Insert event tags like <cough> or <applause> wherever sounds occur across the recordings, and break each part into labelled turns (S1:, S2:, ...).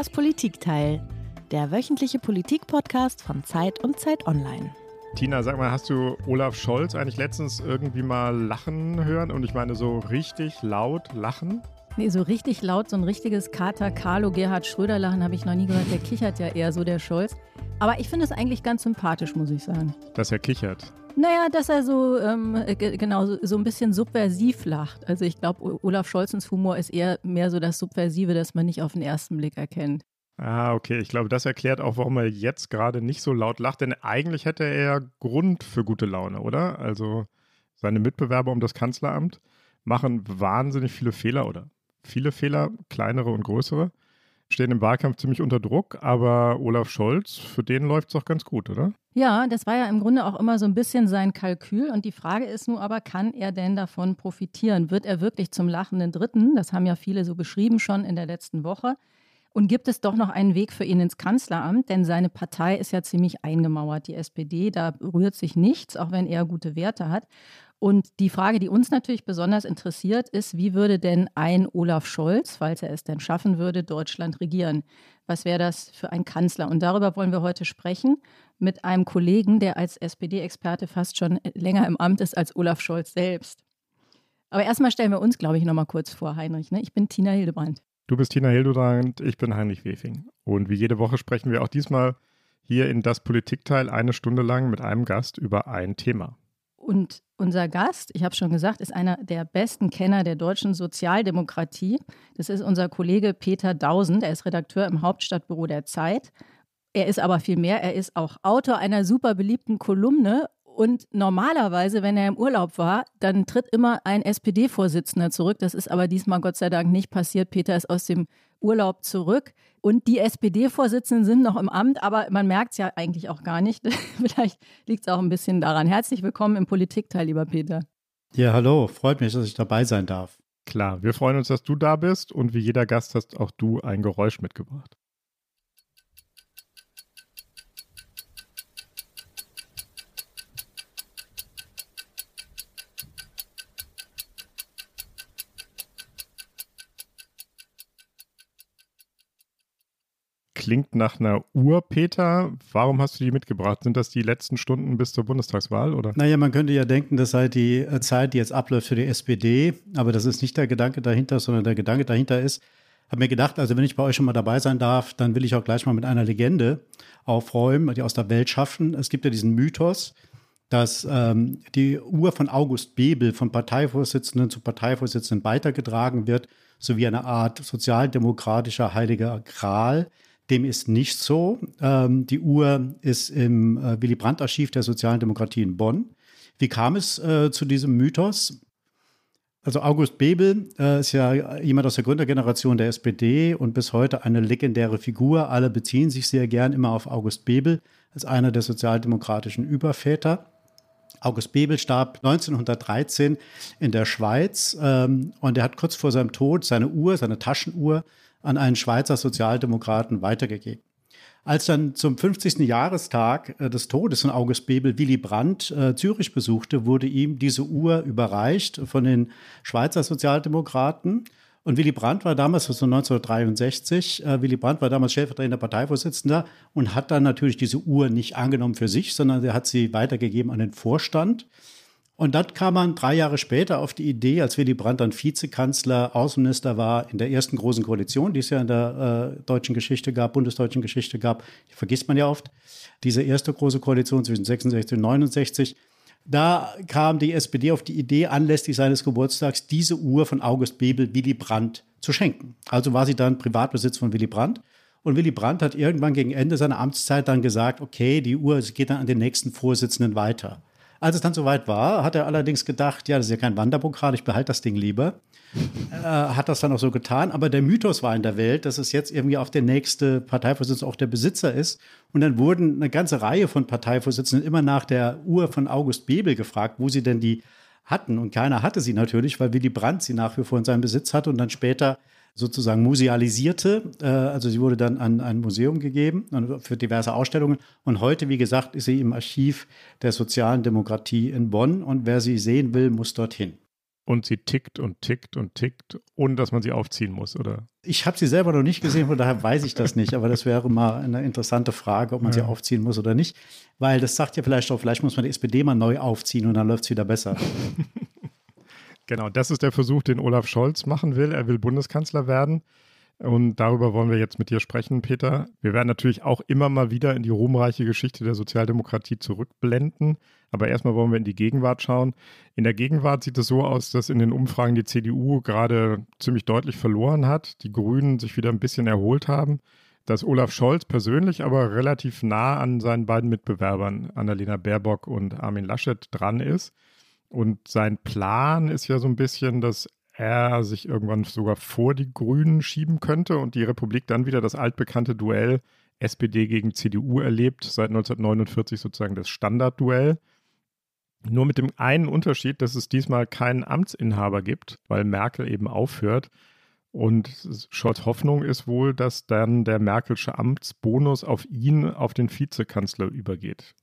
S1: Das Politikteil, der wöchentliche Politikpodcast von Zeit und Zeit Online.
S2: Tina, sag mal, hast du Olaf Scholz eigentlich letztens irgendwie mal lachen hören? Und ich meine so richtig laut lachen?
S3: Nee, so richtig laut, so ein richtiges Kater Carlo Gerhard Schröder lachen habe ich noch nie gehört. Der kichert ja eher so, der Scholz. Aber ich finde es eigentlich ganz sympathisch, muss ich sagen.
S2: Dass er kichert.
S3: Naja, dass er so, ähm, genau, so, so, ein bisschen subversiv lacht. Also ich glaube, Olaf Scholzens Humor ist eher mehr so das Subversive, das man nicht auf den ersten Blick erkennt.
S2: Ah, okay. Ich glaube, das erklärt auch, warum er jetzt gerade nicht so laut lacht, denn eigentlich hätte er Grund für gute Laune, oder? Also seine Mitbewerber um das Kanzleramt machen wahnsinnig viele Fehler oder viele Fehler, kleinere und größere stehen im Wahlkampf ziemlich unter Druck, aber Olaf Scholz, für den läuft es doch ganz gut, oder?
S3: Ja, das war ja im Grunde auch immer so ein bisschen sein Kalkül. Und die Frage ist nun aber, kann er denn davon profitieren? Wird er wirklich zum lachenden Dritten? Das haben ja viele so beschrieben schon in der letzten Woche. Und gibt es doch noch einen Weg für ihn ins Kanzleramt? Denn seine Partei ist ja ziemlich eingemauert, die SPD. Da rührt sich nichts, auch wenn er gute Werte hat. Und die Frage, die uns natürlich besonders interessiert, ist, wie würde denn ein Olaf Scholz, falls er es denn schaffen würde, Deutschland regieren? Was wäre das für ein Kanzler? Und darüber wollen wir heute sprechen mit einem Kollegen, der als SPD-Experte fast schon länger im Amt ist als Olaf Scholz selbst. Aber erstmal stellen wir uns, glaube ich, nochmal kurz vor, Heinrich. Ne? Ich bin Tina Hildebrand.
S2: Du bist Tina Hildebrand, ich bin Heinrich Wefing. Und wie jede Woche sprechen wir auch diesmal hier in das Politikteil eine Stunde lang mit einem Gast über ein Thema.
S3: Und unser Gast, ich habe schon gesagt, ist einer der besten Kenner der deutschen Sozialdemokratie. Das ist unser Kollege Peter Dausen, der ist Redakteur im Hauptstadtbüro der Zeit. Er ist aber viel mehr, er ist auch Autor einer super beliebten Kolumne und normalerweise, wenn er im Urlaub war, dann tritt immer ein SPD-Vorsitzender zurück. Das ist aber diesmal Gott sei Dank nicht passiert. Peter ist aus dem Urlaub zurück. Und die SPD-Vorsitzenden sind noch im Amt, aber man merkt es ja eigentlich auch gar nicht. <laughs> Vielleicht liegt es auch ein bisschen daran. Herzlich willkommen im Politikteil, lieber Peter.
S4: Ja, hallo. Freut mich, dass ich dabei sein darf.
S2: Klar, wir freuen uns, dass du da bist und wie jeder Gast hast auch du ein Geräusch mitgebracht. Klingt nach einer Uhr, Peter. Warum hast du die mitgebracht? Sind das die letzten Stunden bis zur Bundestagswahl, oder?
S4: Naja, man könnte ja denken, das sei die äh, Zeit, die jetzt abläuft für die SPD. Aber das ist nicht der Gedanke dahinter, sondern der Gedanke dahinter ist, habe mir gedacht, also wenn ich bei euch schon mal dabei sein darf, dann will ich auch gleich mal mit einer Legende aufräumen, die aus der Welt schaffen. Es gibt ja diesen Mythos, dass ähm, die Uhr von August Bebel von Parteivorsitzenden zu Parteivorsitzenden weitergetragen wird, sowie eine Art sozialdemokratischer heiliger Gral. Dem ist nicht so. Ähm, die Uhr ist im äh, Willy Brandt-Archiv der Sozialen Demokratie in Bonn. Wie kam es äh, zu diesem Mythos? Also August Bebel äh, ist ja jemand aus der Gründergeneration der SPD und bis heute eine legendäre Figur. Alle beziehen sich sehr gern immer auf August Bebel als einer der sozialdemokratischen Überväter. August Bebel starb 1913 in der Schweiz ähm, und er hat kurz vor seinem Tod seine Uhr, seine Taschenuhr an einen Schweizer Sozialdemokraten weitergegeben. Als dann zum 50. Jahrestag äh, des Todes von August Bebel Willy Brandt äh, Zürich besuchte, wurde ihm diese Uhr überreicht von den Schweizer Sozialdemokraten. Und Willy Brandt war damals, das war 1963, äh, Willy Brandt war damals stellvertretender Parteivorsitzender und hat dann natürlich diese Uhr nicht angenommen für sich, sondern er hat sie weitergegeben an den Vorstand. Und dann kam man drei Jahre später auf die Idee, als Willy Brandt dann Vizekanzler, Außenminister war in der ersten großen Koalition, die es ja in der äh, deutschen Geschichte gab, bundesdeutschen Geschichte gab, die vergisst man ja oft, diese erste große Koalition zwischen 66 und 69. Da kam die SPD auf die Idee, anlässlich seines Geburtstags diese Uhr von August Bebel Willy Brandt zu schenken. Also war sie dann Privatbesitz von Willy Brandt. Und Willy Brandt hat irgendwann gegen Ende seiner Amtszeit dann gesagt, okay, die Uhr geht dann an den nächsten Vorsitzenden weiter. Als es dann soweit war, hat er allerdings gedacht, ja, das ist ja kein Wanderpokal, ich behalte das Ding lieber. äh, hat das dann auch so getan. Aber der Mythos war in der Welt, dass es jetzt irgendwie auf der nächste Parteivorsitzende auch der Besitzer ist. Und dann wurden eine ganze Reihe von Parteivorsitzenden immer nach der Uhr von August Bebel gefragt, wo sie denn die hatten. Und keiner hatte sie natürlich, weil Willy Brandt sie nach wie vor in seinem Besitz hatte und dann später sozusagen musealisierte. Äh, also sie wurde dann an ein Museum gegeben für diverse Ausstellungen. Und heute, wie gesagt, ist sie im Archiv der sozialen Demokratie in Bonn. Und wer sie sehen will, muss dorthin.
S2: und sie tickt und tickt und tickt, ohne dass man sie aufziehen muss, oder?
S4: Ich habe sie selber noch nicht gesehen, von daher weiß ich das nicht. Aber das wäre mal eine interessante Frage, ob man ja. sie aufziehen muss oder nicht. Weil das sagt ja vielleicht auch, vielleicht muss man die SPD mal neu aufziehen und dann läuft es wieder besser. <laughs>
S2: genau, das ist der Versuch, den Olaf Scholz machen will. Er will Bundeskanzler werden. Und darüber wollen wir jetzt mit dir sprechen, Peter. Wir werden natürlich auch immer mal wieder in die ruhmreiche Geschichte der Sozialdemokratie zurückblenden. Aber erstmal wollen wir in die Gegenwart schauen. In der Gegenwart sieht es so aus, dass in den Umfragen die CDU gerade ziemlich deutlich verloren hat, die Grünen sich wieder ein bisschen erholt haben, dass Olaf Scholz persönlich aber relativ nah an seinen beiden Mitbewerbern, Annalena Baerbock und Armin Laschet, dran ist. Und sein Plan ist ja so ein bisschen, dass er sich irgendwann sogar vor die Grünen schieben könnte und die Republik dann wieder das altbekannte Duell SPD gegen CDU erlebt, seit 1949 sozusagen das Standardduell. Nur mit dem einen Unterschied, dass es diesmal keinen Amtsinhaber gibt, weil Merkel eben aufhört. Und Scholz Hoffnung ist wohl, dass dann der Merkelsche Amtsbonus auf ihn, auf den Vizekanzler übergeht.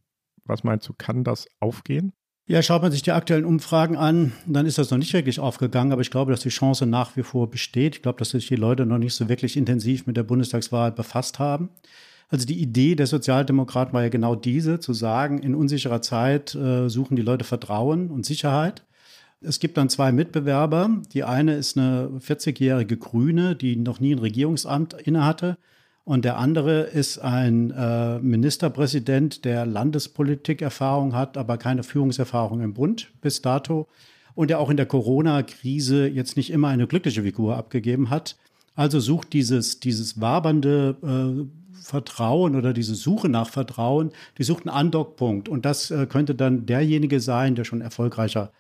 S2: Was meinst du, kann das aufgehen?
S4: Ja, schaut man sich die aktuellen Umfragen an, dann ist das noch nicht wirklich aufgegangen, aber ich glaube, dass die Chance nach wie vor besteht. Ich glaube, dass sich die Leute noch nicht so wirklich intensiv mit der Bundestagswahl befasst haben. Also die Idee der Sozialdemokraten war ja genau diese, zu sagen, in unsicherer Zeit äh, suchen die Leute Vertrauen und Sicherheit. Es gibt dann zwei Mitbewerber. Die eine ist eine 40-jährige Grüne, die noch nie ein Regierungsamt innehatte und der andere ist ein äh, Ministerpräsident, der Landespolitikerfahrung hat, aber keine Führungserfahrung im Bund bis dato. Und der auch in der Corona-Krise jetzt nicht immer eine glückliche Figur abgegeben hat. Also sucht dieses, dieses wabernde äh, Vertrauen oder diese Suche nach Vertrauen, die sucht einen Andockpunkt. Und das äh, könnte dann derjenige sein, der schon erfolgreicher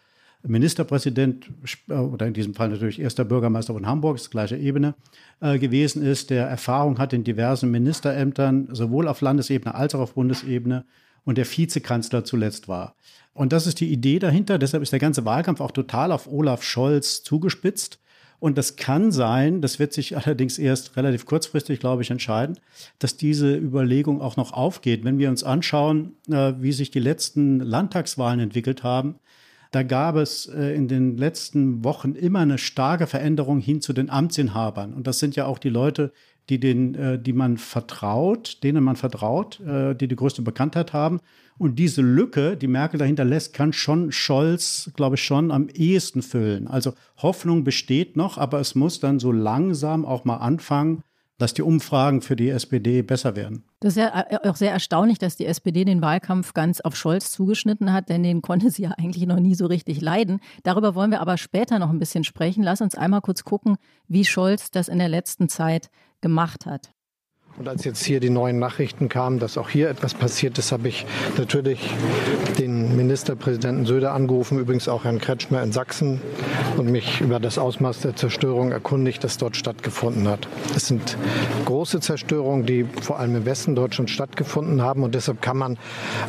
S4: Ministerpräsident äh, oder in diesem Fall natürlich erster Bürgermeister von Hamburg, ist gleiche Ebene, äh, gewesen ist, der Erfahrung hat in diversen Ministerämtern, sowohl auf Landesebene als auch auf Bundesebene und der Vizekanzler zuletzt war. Und das ist die Idee dahinter. Deshalb ist der ganze Wahlkampf auch total auf Olaf Scholz zugespitzt. Und das kann sein, das wird sich allerdings erst relativ kurzfristig, glaube ich, entscheiden, dass diese Überlegung auch noch aufgeht. Wenn wir uns anschauen, äh, wie sich die letzten Landtagswahlen entwickelt haben, da gab es äh, in den letzten Wochen immer eine starke Veränderung hin zu den Amtsinhabern. Und das sind ja auch die Leute, die, den, äh, die man vertraut, denen man vertraut, äh, die die größte Bekanntheit haben. Und diese Lücke, die Merkel dahinter lässt, kann schon Scholz, glaube ich, schon am ehesten füllen. Also Hoffnung besteht noch, aber es muss dann so langsam auch mal anfangen, dass die Umfragen für die SPD besser werden.
S3: Das ist ja äh, auch sehr erstaunlich, dass die SPD den Wahlkampf ganz auf Scholz zugeschnitten hat, denn den konnte sie ja eigentlich noch nie so richtig leiden. Darüber wollen wir aber später noch ein bisschen sprechen. Lass uns einmal kurz gucken, wie Scholz das in der letzten Zeit gemacht hat.
S5: Und als jetzt hier die neuen Nachrichten kamen, dass auch hier etwas passiert ist, habe ich natürlich den Ministerpräsidenten Söder angerufen, übrigens auch Herrn Kretschmer in Sachsen und mich über das Ausmaß der Zerstörung erkundigt, das dort stattgefunden hat. Es sind große Zerstörungen, die vor allem im Westen Deutschlands stattgefunden haben und deshalb kann man,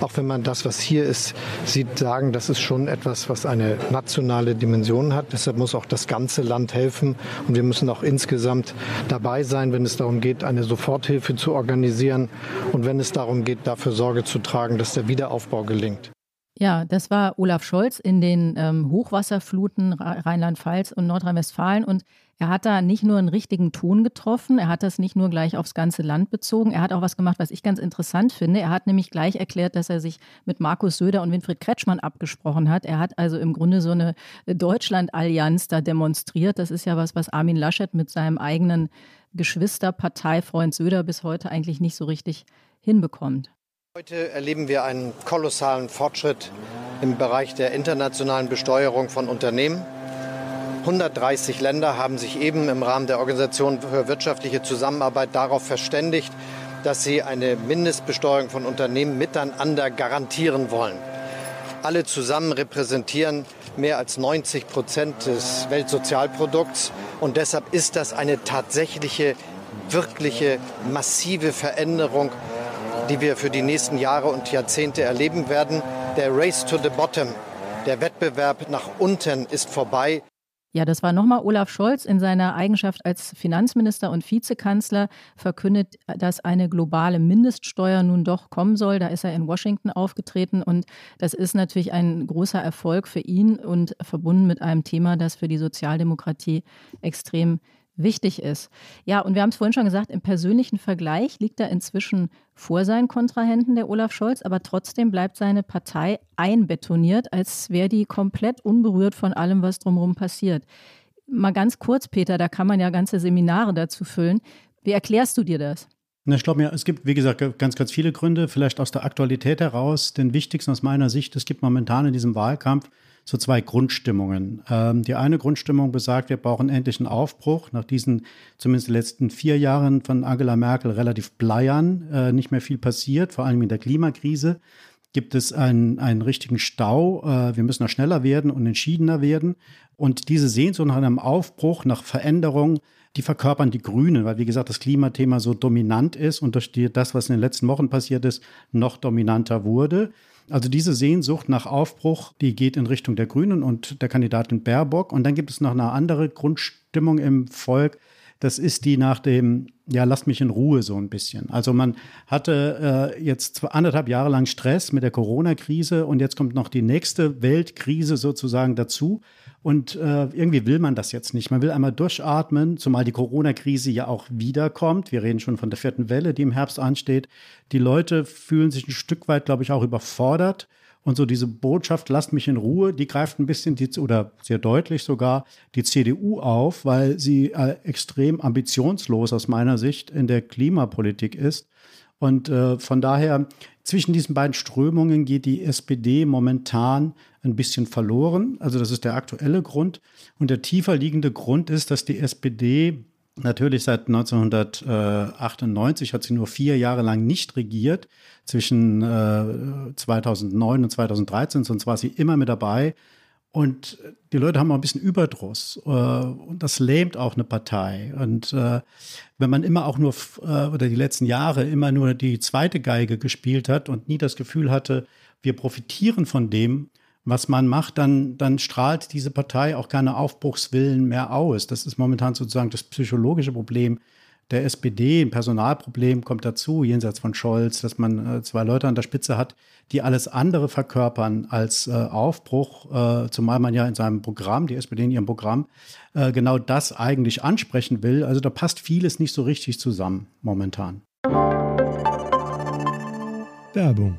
S5: auch wenn man das, was hier ist, sieht, sagen, das ist schon etwas, was eine nationale Dimension hat. Deshalb muss auch das ganze Land helfen und wir müssen auch insgesamt dabei sein, wenn es darum geht, eine Soforthilfe Hilfe zu organisieren und wenn es darum geht, dafür Sorge zu tragen, dass der Wiederaufbau gelingt.
S3: Ja, das war Olaf Scholz in den ähm, Hochwasserfluten Rheinland-Pfalz und Nordrhein-Westfalen. Und er hat da nicht nur einen richtigen Ton getroffen, er hat das nicht nur gleich aufs ganze Land bezogen, er hat auch was gemacht, was ich ganz interessant finde. Er hat nämlich gleich erklärt, dass er sich mit Markus Söder und Winfried Kretschmann abgesprochen hat. Er hat also im Grunde so eine Deutschland-Allianz da demonstriert. Das ist ja was, was Armin Laschet mit seinem eigenen Geschwisterparteifreund Söder bis heute eigentlich nicht so richtig hinbekommt.
S5: Heute erleben wir einen kolossalen Fortschritt im Bereich der internationalen Besteuerung von Unternehmen. 130 Länder haben sich eben im Rahmen der Organisation für wirtschaftliche Zusammenarbeit darauf verständigt, dass sie eine Mindestbesteuerung von Unternehmen miteinander garantieren wollen. Alle zusammen repräsentieren mehr als 90 Prozent des Weltsozialprodukts. Und deshalb ist das eine tatsächliche, wirkliche, massive Veränderung, die wir für die nächsten Jahre und Jahrzehnte erleben werden. Der Race to the Bottom, der Wettbewerb nach unten ist vorbei.
S3: Ja, das war nochmal Olaf Scholz in seiner Eigenschaft als Finanzminister und Vizekanzler verkündet, dass eine globale Mindeststeuer nun doch kommen soll. Da ist er in Washington aufgetreten und das ist natürlich ein großer Erfolg für ihn und verbunden mit einem Thema, das für die Sozialdemokratie extrem wichtig ist. Ja, und wir haben es vorhin schon gesagt, im persönlichen Vergleich liegt er inzwischen vor seinen Kontrahenten, der Olaf Scholz, aber trotzdem bleibt seine Partei einbetoniert, als wäre die komplett unberührt von allem, was drumherum passiert. Mal ganz kurz, Peter, da kann man ja ganze Seminare dazu füllen. Wie erklärst du dir das?
S4: Ich glaube mir, es gibt, wie gesagt, ganz, ganz viele Gründe, vielleicht aus der Aktualität heraus. Den wichtigsten aus meiner Sicht, es gibt momentan in diesem Wahlkampf so zwei Grundstimmungen. Ähm, die eine Grundstimmung besagt, wir brauchen endlich einen Aufbruch. Nach diesen zumindest den letzten vier Jahren von Angela Merkel relativ bleiern, äh, nicht mehr viel passiert, vor allem in der Klimakrise gibt es einen, einen richtigen Stau. Äh, wir müssen noch schneller werden und entschiedener werden. Und diese Sehnsucht nach einem Aufbruch, nach Veränderung, die verkörpern die Grünen, weil wie gesagt das Klimathema so dominant ist und durch die, das, was in den letzten Wochen passiert ist, noch dominanter wurde. Also diese Sehnsucht nach Aufbruch, die geht in Richtung der Grünen und der Kandidatin Baerbock. Und dann gibt es noch eine andere Grundstimmung im Volk. Das ist die nach dem, ja, lasst mich in Ruhe so ein bisschen. Also man hatte äh, jetzt anderthalb Jahre lang Stress mit der Corona-Krise und jetzt kommt noch die nächste Weltkrise sozusagen dazu. Und äh, irgendwie will man das jetzt nicht. Man will einmal durchatmen, zumal die Corona-Krise ja auch wiederkommt. Wir reden schon von der vierten Welle, die im Herbst ansteht. Die Leute fühlen sich ein Stück weit, glaube ich, auch überfordert. Und so diese Botschaft, lasst mich in Ruhe, die greift ein bisschen die, oder sehr deutlich sogar die CDU auf, weil sie äh, extrem ambitionslos aus meiner Sicht in der Klimapolitik ist. Und äh, von daher, zwischen diesen beiden Strömungen geht die SPD momentan ein bisschen verloren. Also das ist der aktuelle Grund. Und der tiefer liegende Grund ist, dass die SPD natürlich seit 1998 hat sie nur vier Jahre lang nicht regiert. Zwischen äh, 2009 und 2013, sonst war sie immer mit dabei. Und die Leute haben auch ein bisschen Überdruss. Äh, und das lähmt auch eine Partei. Und äh, wenn man immer auch nur, äh, oder die letzten Jahre immer nur die zweite Geige gespielt hat und nie das Gefühl hatte, wir profitieren von dem, was man macht, dann, dann strahlt diese Partei auch keine Aufbruchswillen mehr aus. Das ist momentan sozusagen das psychologische Problem der SPD. Ein Personalproblem kommt dazu, jenseits von Scholz, dass man äh, zwei Leute an der Spitze hat, die alles andere verkörpern als äh, Aufbruch, äh, zumal man ja in seinem Programm, die SPD in ihrem Programm, äh, genau das eigentlich ansprechen will. Also da passt vieles nicht so richtig zusammen momentan.
S6: Werbung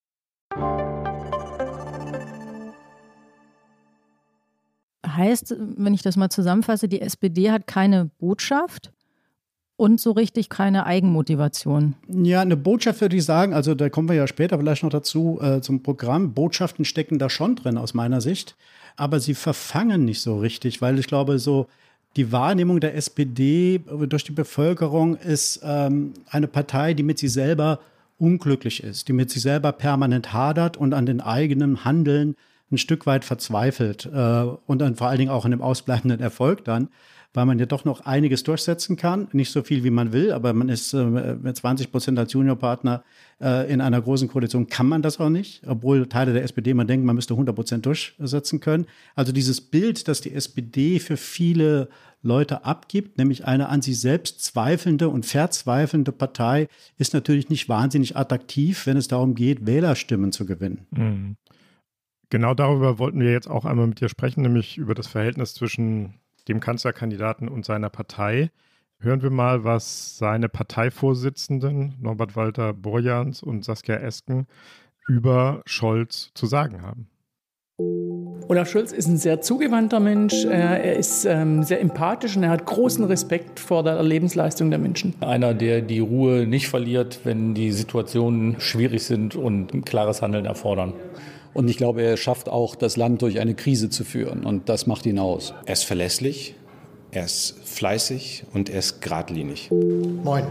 S3: Heißt, wenn ich das mal zusammenfasse, die SPD hat keine Botschaft und so richtig keine Eigenmotivation.
S4: Ja, eine Botschaft würde ich sagen, also da kommen wir ja später vielleicht noch dazu äh, zum Programm. Botschaften stecken da schon drin aus meiner Sicht, aber sie verfangen nicht so richtig, weil ich glaube, so die Wahrnehmung der SPD durch die Bevölkerung ist ähm, eine Partei, die mit sich selber unglücklich ist, die mit sich selber permanent hadert und an den eigenen Handeln ein Stück weit verzweifelt äh, und dann vor allen Dingen auch in dem ausbleibenden Erfolg dann, weil man ja doch noch einiges durchsetzen kann. Nicht so viel, wie man will, aber man ist äh, mit 20 Prozent als Juniorpartner äh, in einer großen Koalition, kann man das auch nicht, obwohl Teile der SPD man denkt, man müsste 100 Prozent durchsetzen können. Also dieses Bild, das die SPD für viele Leute abgibt, nämlich eine an sich selbst zweifelnde und verzweifelnde Partei, ist natürlich nicht wahnsinnig attraktiv, wenn es darum geht, Wählerstimmen zu gewinnen.
S2: Mhm. Genau darüber wollten wir jetzt auch einmal mit dir sprechen, nämlich über das Verhältnis zwischen dem Kanzlerkandidaten und seiner Partei. Hören wir mal, was seine Parteivorsitzenden Norbert Walter Borjans und Saskia Esken über Scholz zu sagen haben.
S7: Olaf Scholz ist ein sehr zugewandter Mensch, er ist ähm, sehr empathisch und er hat großen Respekt vor der Lebensleistung der Menschen.
S8: Einer, der die Ruhe nicht verliert, wenn die Situationen schwierig sind und ein klares Handeln erfordern.
S9: Und ich glaube, er schafft auch, das Land durch eine Krise zu führen. Und das macht ihn aus.
S10: Er ist verlässlich.
S6: Er ist fleißig und er ist geradlinig.
S5: Moin.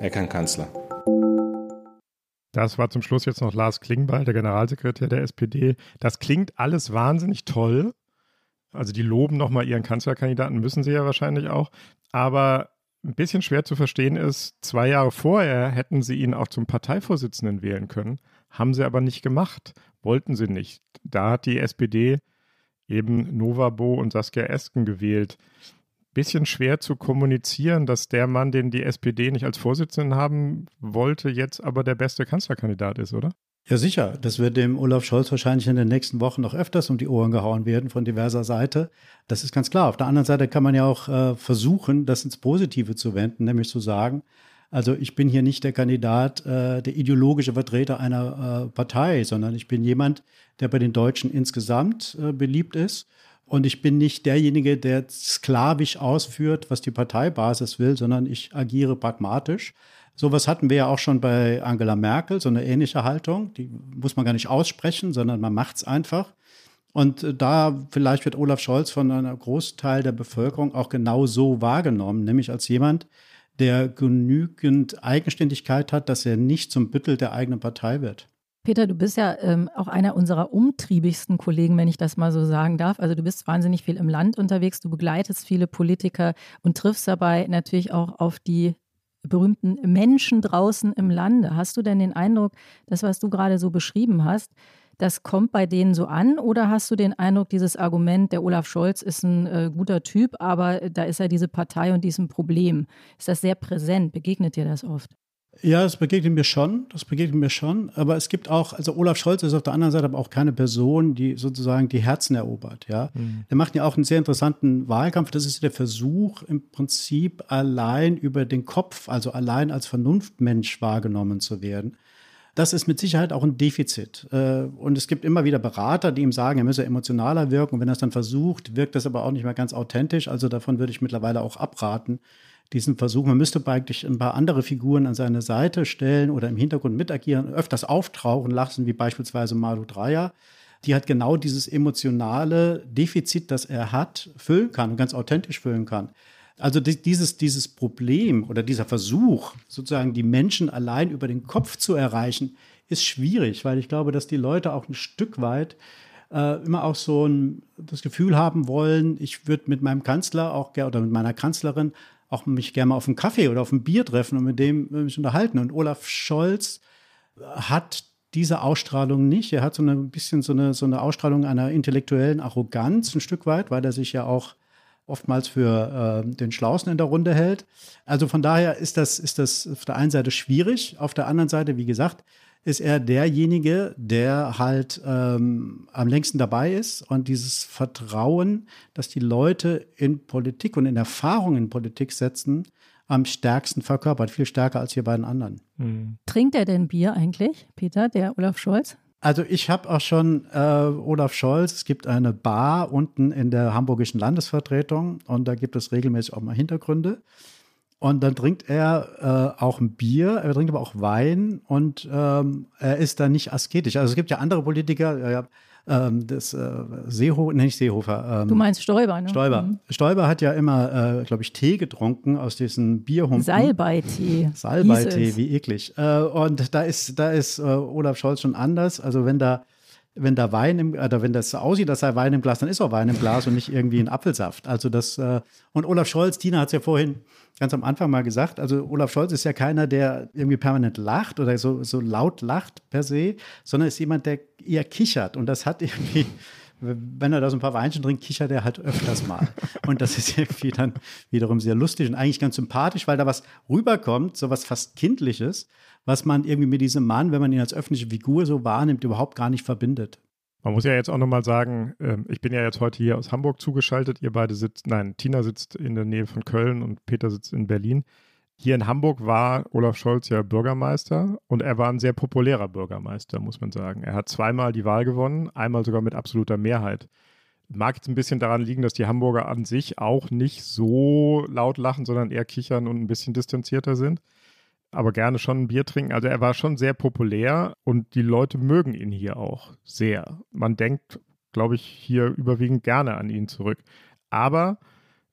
S6: Er kann Kanzler.
S2: Das war zum Schluss jetzt noch Lars Klingbeil, der Generalsekretär der SPD. Das klingt alles wahnsinnig toll. Also die loben nochmal ihren Kanzlerkandidaten, müssen sie ja wahrscheinlich auch. Aber ein bisschen schwer zu verstehen ist, zwei Jahre vorher hätten sie ihn auch zum Parteivorsitzenden wählen können, haben sie aber nicht gemacht, wollten sie nicht. Da hat die SPD eben Novabo und Saskia Esken gewählt. Bisschen schwer zu kommunizieren, dass der Mann, den die SPD nicht als Vorsitzenden haben wollte, jetzt aber der beste Kanzlerkandidat ist, oder?
S4: Ja, sicher. Das wird dem Olaf Scholz wahrscheinlich in den nächsten Wochen noch öfters um die Ohren gehauen werden von diverser Seite. Das ist ganz klar. Auf der anderen Seite kann man ja auch äh, versuchen, das ins Positive zu wenden, nämlich zu sagen, also ich bin hier nicht der Kandidat, äh, der ideologische Vertreter einer äh, Partei, sondern ich bin jemand, der bei den Deutschen insgesamt äh, beliebt ist. Und ich bin nicht derjenige, der sklavisch ausführt, was die Parteibasis will, sondern ich agiere pragmatisch. Sowas hatten wir ja auch schon bei Angela Merkel, so eine ähnliche Haltung. Die muss man gar nicht aussprechen, sondern man macht es einfach. Und äh, da vielleicht wird Olaf Scholz von einem Großteil der Bevölkerung auch genau so wahrgenommen, nämlich als jemand, der genügend Eigenständigkeit hat, dass er nicht zum Büttel der eigenen Partei wird.
S3: Peter, du bist ja ähm, auch einer unserer umtriebigsten Kollegen, wenn ich das mal so sagen darf. Also du bist wahnsinnig viel im Land unterwegs, du begleitest viele Politiker und triffst dabei natürlich auch auf die berühmten Menschen draußen im Lande. Hast du denn den Eindruck, das, was du gerade so beschrieben hast, das kommt bei denen so an? Oder hast du den Eindruck, dieses Argument, der Olaf Scholz ist ein äh, guter Typ, aber da ist ja diese Partei und diesem Problem? Ist das sehr präsent? Begegnet dir das oft?
S4: Ja, das begegnet mir schon, das begegnet mir schon. Aber es gibt auch, also Olaf Scholz ist auf der anderen Seite aber auch keine Person, die sozusagen die Herzen erobert. Ja, mhm. der macht ja auch einen sehr interessanten Wahlkampf. Das ist der Versuch, im Prinzip allein über den Kopf, also allein als Vernunftmensch wahrgenommen zu werden. Das ist mit Sicherheit auch ein Defizit. Äh, und es gibt immer wieder Berater, die ihm sagen, er müsse emotionaler wirken. Und wenn er es dann versucht, wirkt das aber auch nicht mehr ganz authentisch. Also davon würde ich mittlerweile auch abraten diesen Versuch. Man müsste eigentlich ein paar andere Figuren an seine Seite stellen oder im Hintergrund mitagieren, öfters auftauchen lassen, wie beispielsweise Malu Dreyer. Die hat genau dieses emotionale Defizit, das er hat, füllen kann und ganz authentisch füllen kann. Also dieses, dieses Problem oder dieser Versuch, sozusagen die Menschen allein über den Kopf zu erreichen, ist schwierig, weil ich glaube, dass die Leute auch ein Stück weit äh, immer auch so ein, das Gefühl haben wollen, ich würde mit meinem Kanzler auch oder mit meiner Kanzlerin auch mich gerne mal auf einen Kaffee oder auf ein Bier treffen und mit dem mich unterhalten. Und Olaf Scholz hat diese Ausstrahlung nicht. Er hat so ein bisschen so eine, so eine Ausstrahlung einer intellektuellen Arroganz ein Stück weit, weil er sich ja auch oftmals für äh, den Schlausten in der Runde hält. Also von daher ist das, ist das auf der einen Seite schwierig, auf der anderen Seite, wie gesagt, ist er derjenige, der halt ähm, am längsten dabei ist und dieses Vertrauen, dass die Leute in Politik und in Erfahrung in Politik setzen, am stärksten verkörpert, viel stärker als wir beiden anderen.
S3: Mhm. Trinkt er denn Bier eigentlich, Peter, der Olaf Scholz?
S4: Also ich habe auch schon äh, Olaf Scholz, es gibt eine Bar unten in der hamburgischen Landesvertretung und da gibt es regelmäßig auch mal Hintergründe. Und dann trinkt er äh, auch ein Bier, er trinkt aber auch Wein und ähm, er ist da nicht asketisch. Also es gibt ja andere Politiker, ja, ähm, das äh, Seehofer, nicht Seehofer.
S3: Ähm, du meinst Stoiber, ne?
S4: Stoiber. Mhm. Stoiber hat ja immer, äh, glaube ich, Tee getrunken aus diesen Bierhumpen.
S3: Salbeitee.
S4: Salbeitee, wie eklig. Äh, und da ist, da ist äh, Olaf Scholz schon anders. Also wenn da wenn da Wein im, oder wenn das aussieht, dass sei Wein im Glas, dann ist auch Wein im Glas und nicht irgendwie ein Apfelsaft. Also das, äh, und Olaf Scholz, Tina hat es ja vorhin ganz am Anfang mal gesagt, also Olaf Scholz ist ja keiner, der irgendwie permanent lacht oder so, so laut lacht per se, sondern ist jemand, der eher kichert. Und das hat <laughs> irgendwie, wenn er da so ein paar Weinchen trinkt, kichert er halt öfters mal. Und das ist irgendwie dann wiederum sehr lustig und eigentlich ganz sympathisch, weil da was rüberkommt, so was fast Kindliches was man irgendwie mit diesem Mann, wenn man ihn als öffentliche Figur so wahrnimmt, überhaupt gar nicht verbindet.
S2: Man muss ja jetzt auch nochmal sagen, ähm, ich bin ja jetzt heute hier aus Hamburg zugeschaltet. Ihr beide sitzt, nein, Tina sitzt in der Nähe von Köln und Peter sitzt in Berlin. Hier in Hamburg war Olaf Scholz ja Bürgermeister und er war ein sehr populärer Bürgermeister, muss man sagen. Er hat zweimal die Wahl gewonnen, einmal sogar mit absoluter Mehrheit. Mag jetzt ein bisschen daran liegen, dass die Hamburger an sich auch nicht so laut lachen, sondern eher kichern und ein bisschen distanzierter sind aber gerne schon ein Bier trinken. Also er war schon sehr populär und die Leute mögen ihn hier auch sehr. Man denkt, glaube ich, hier überwiegend gerne an ihn zurück. Aber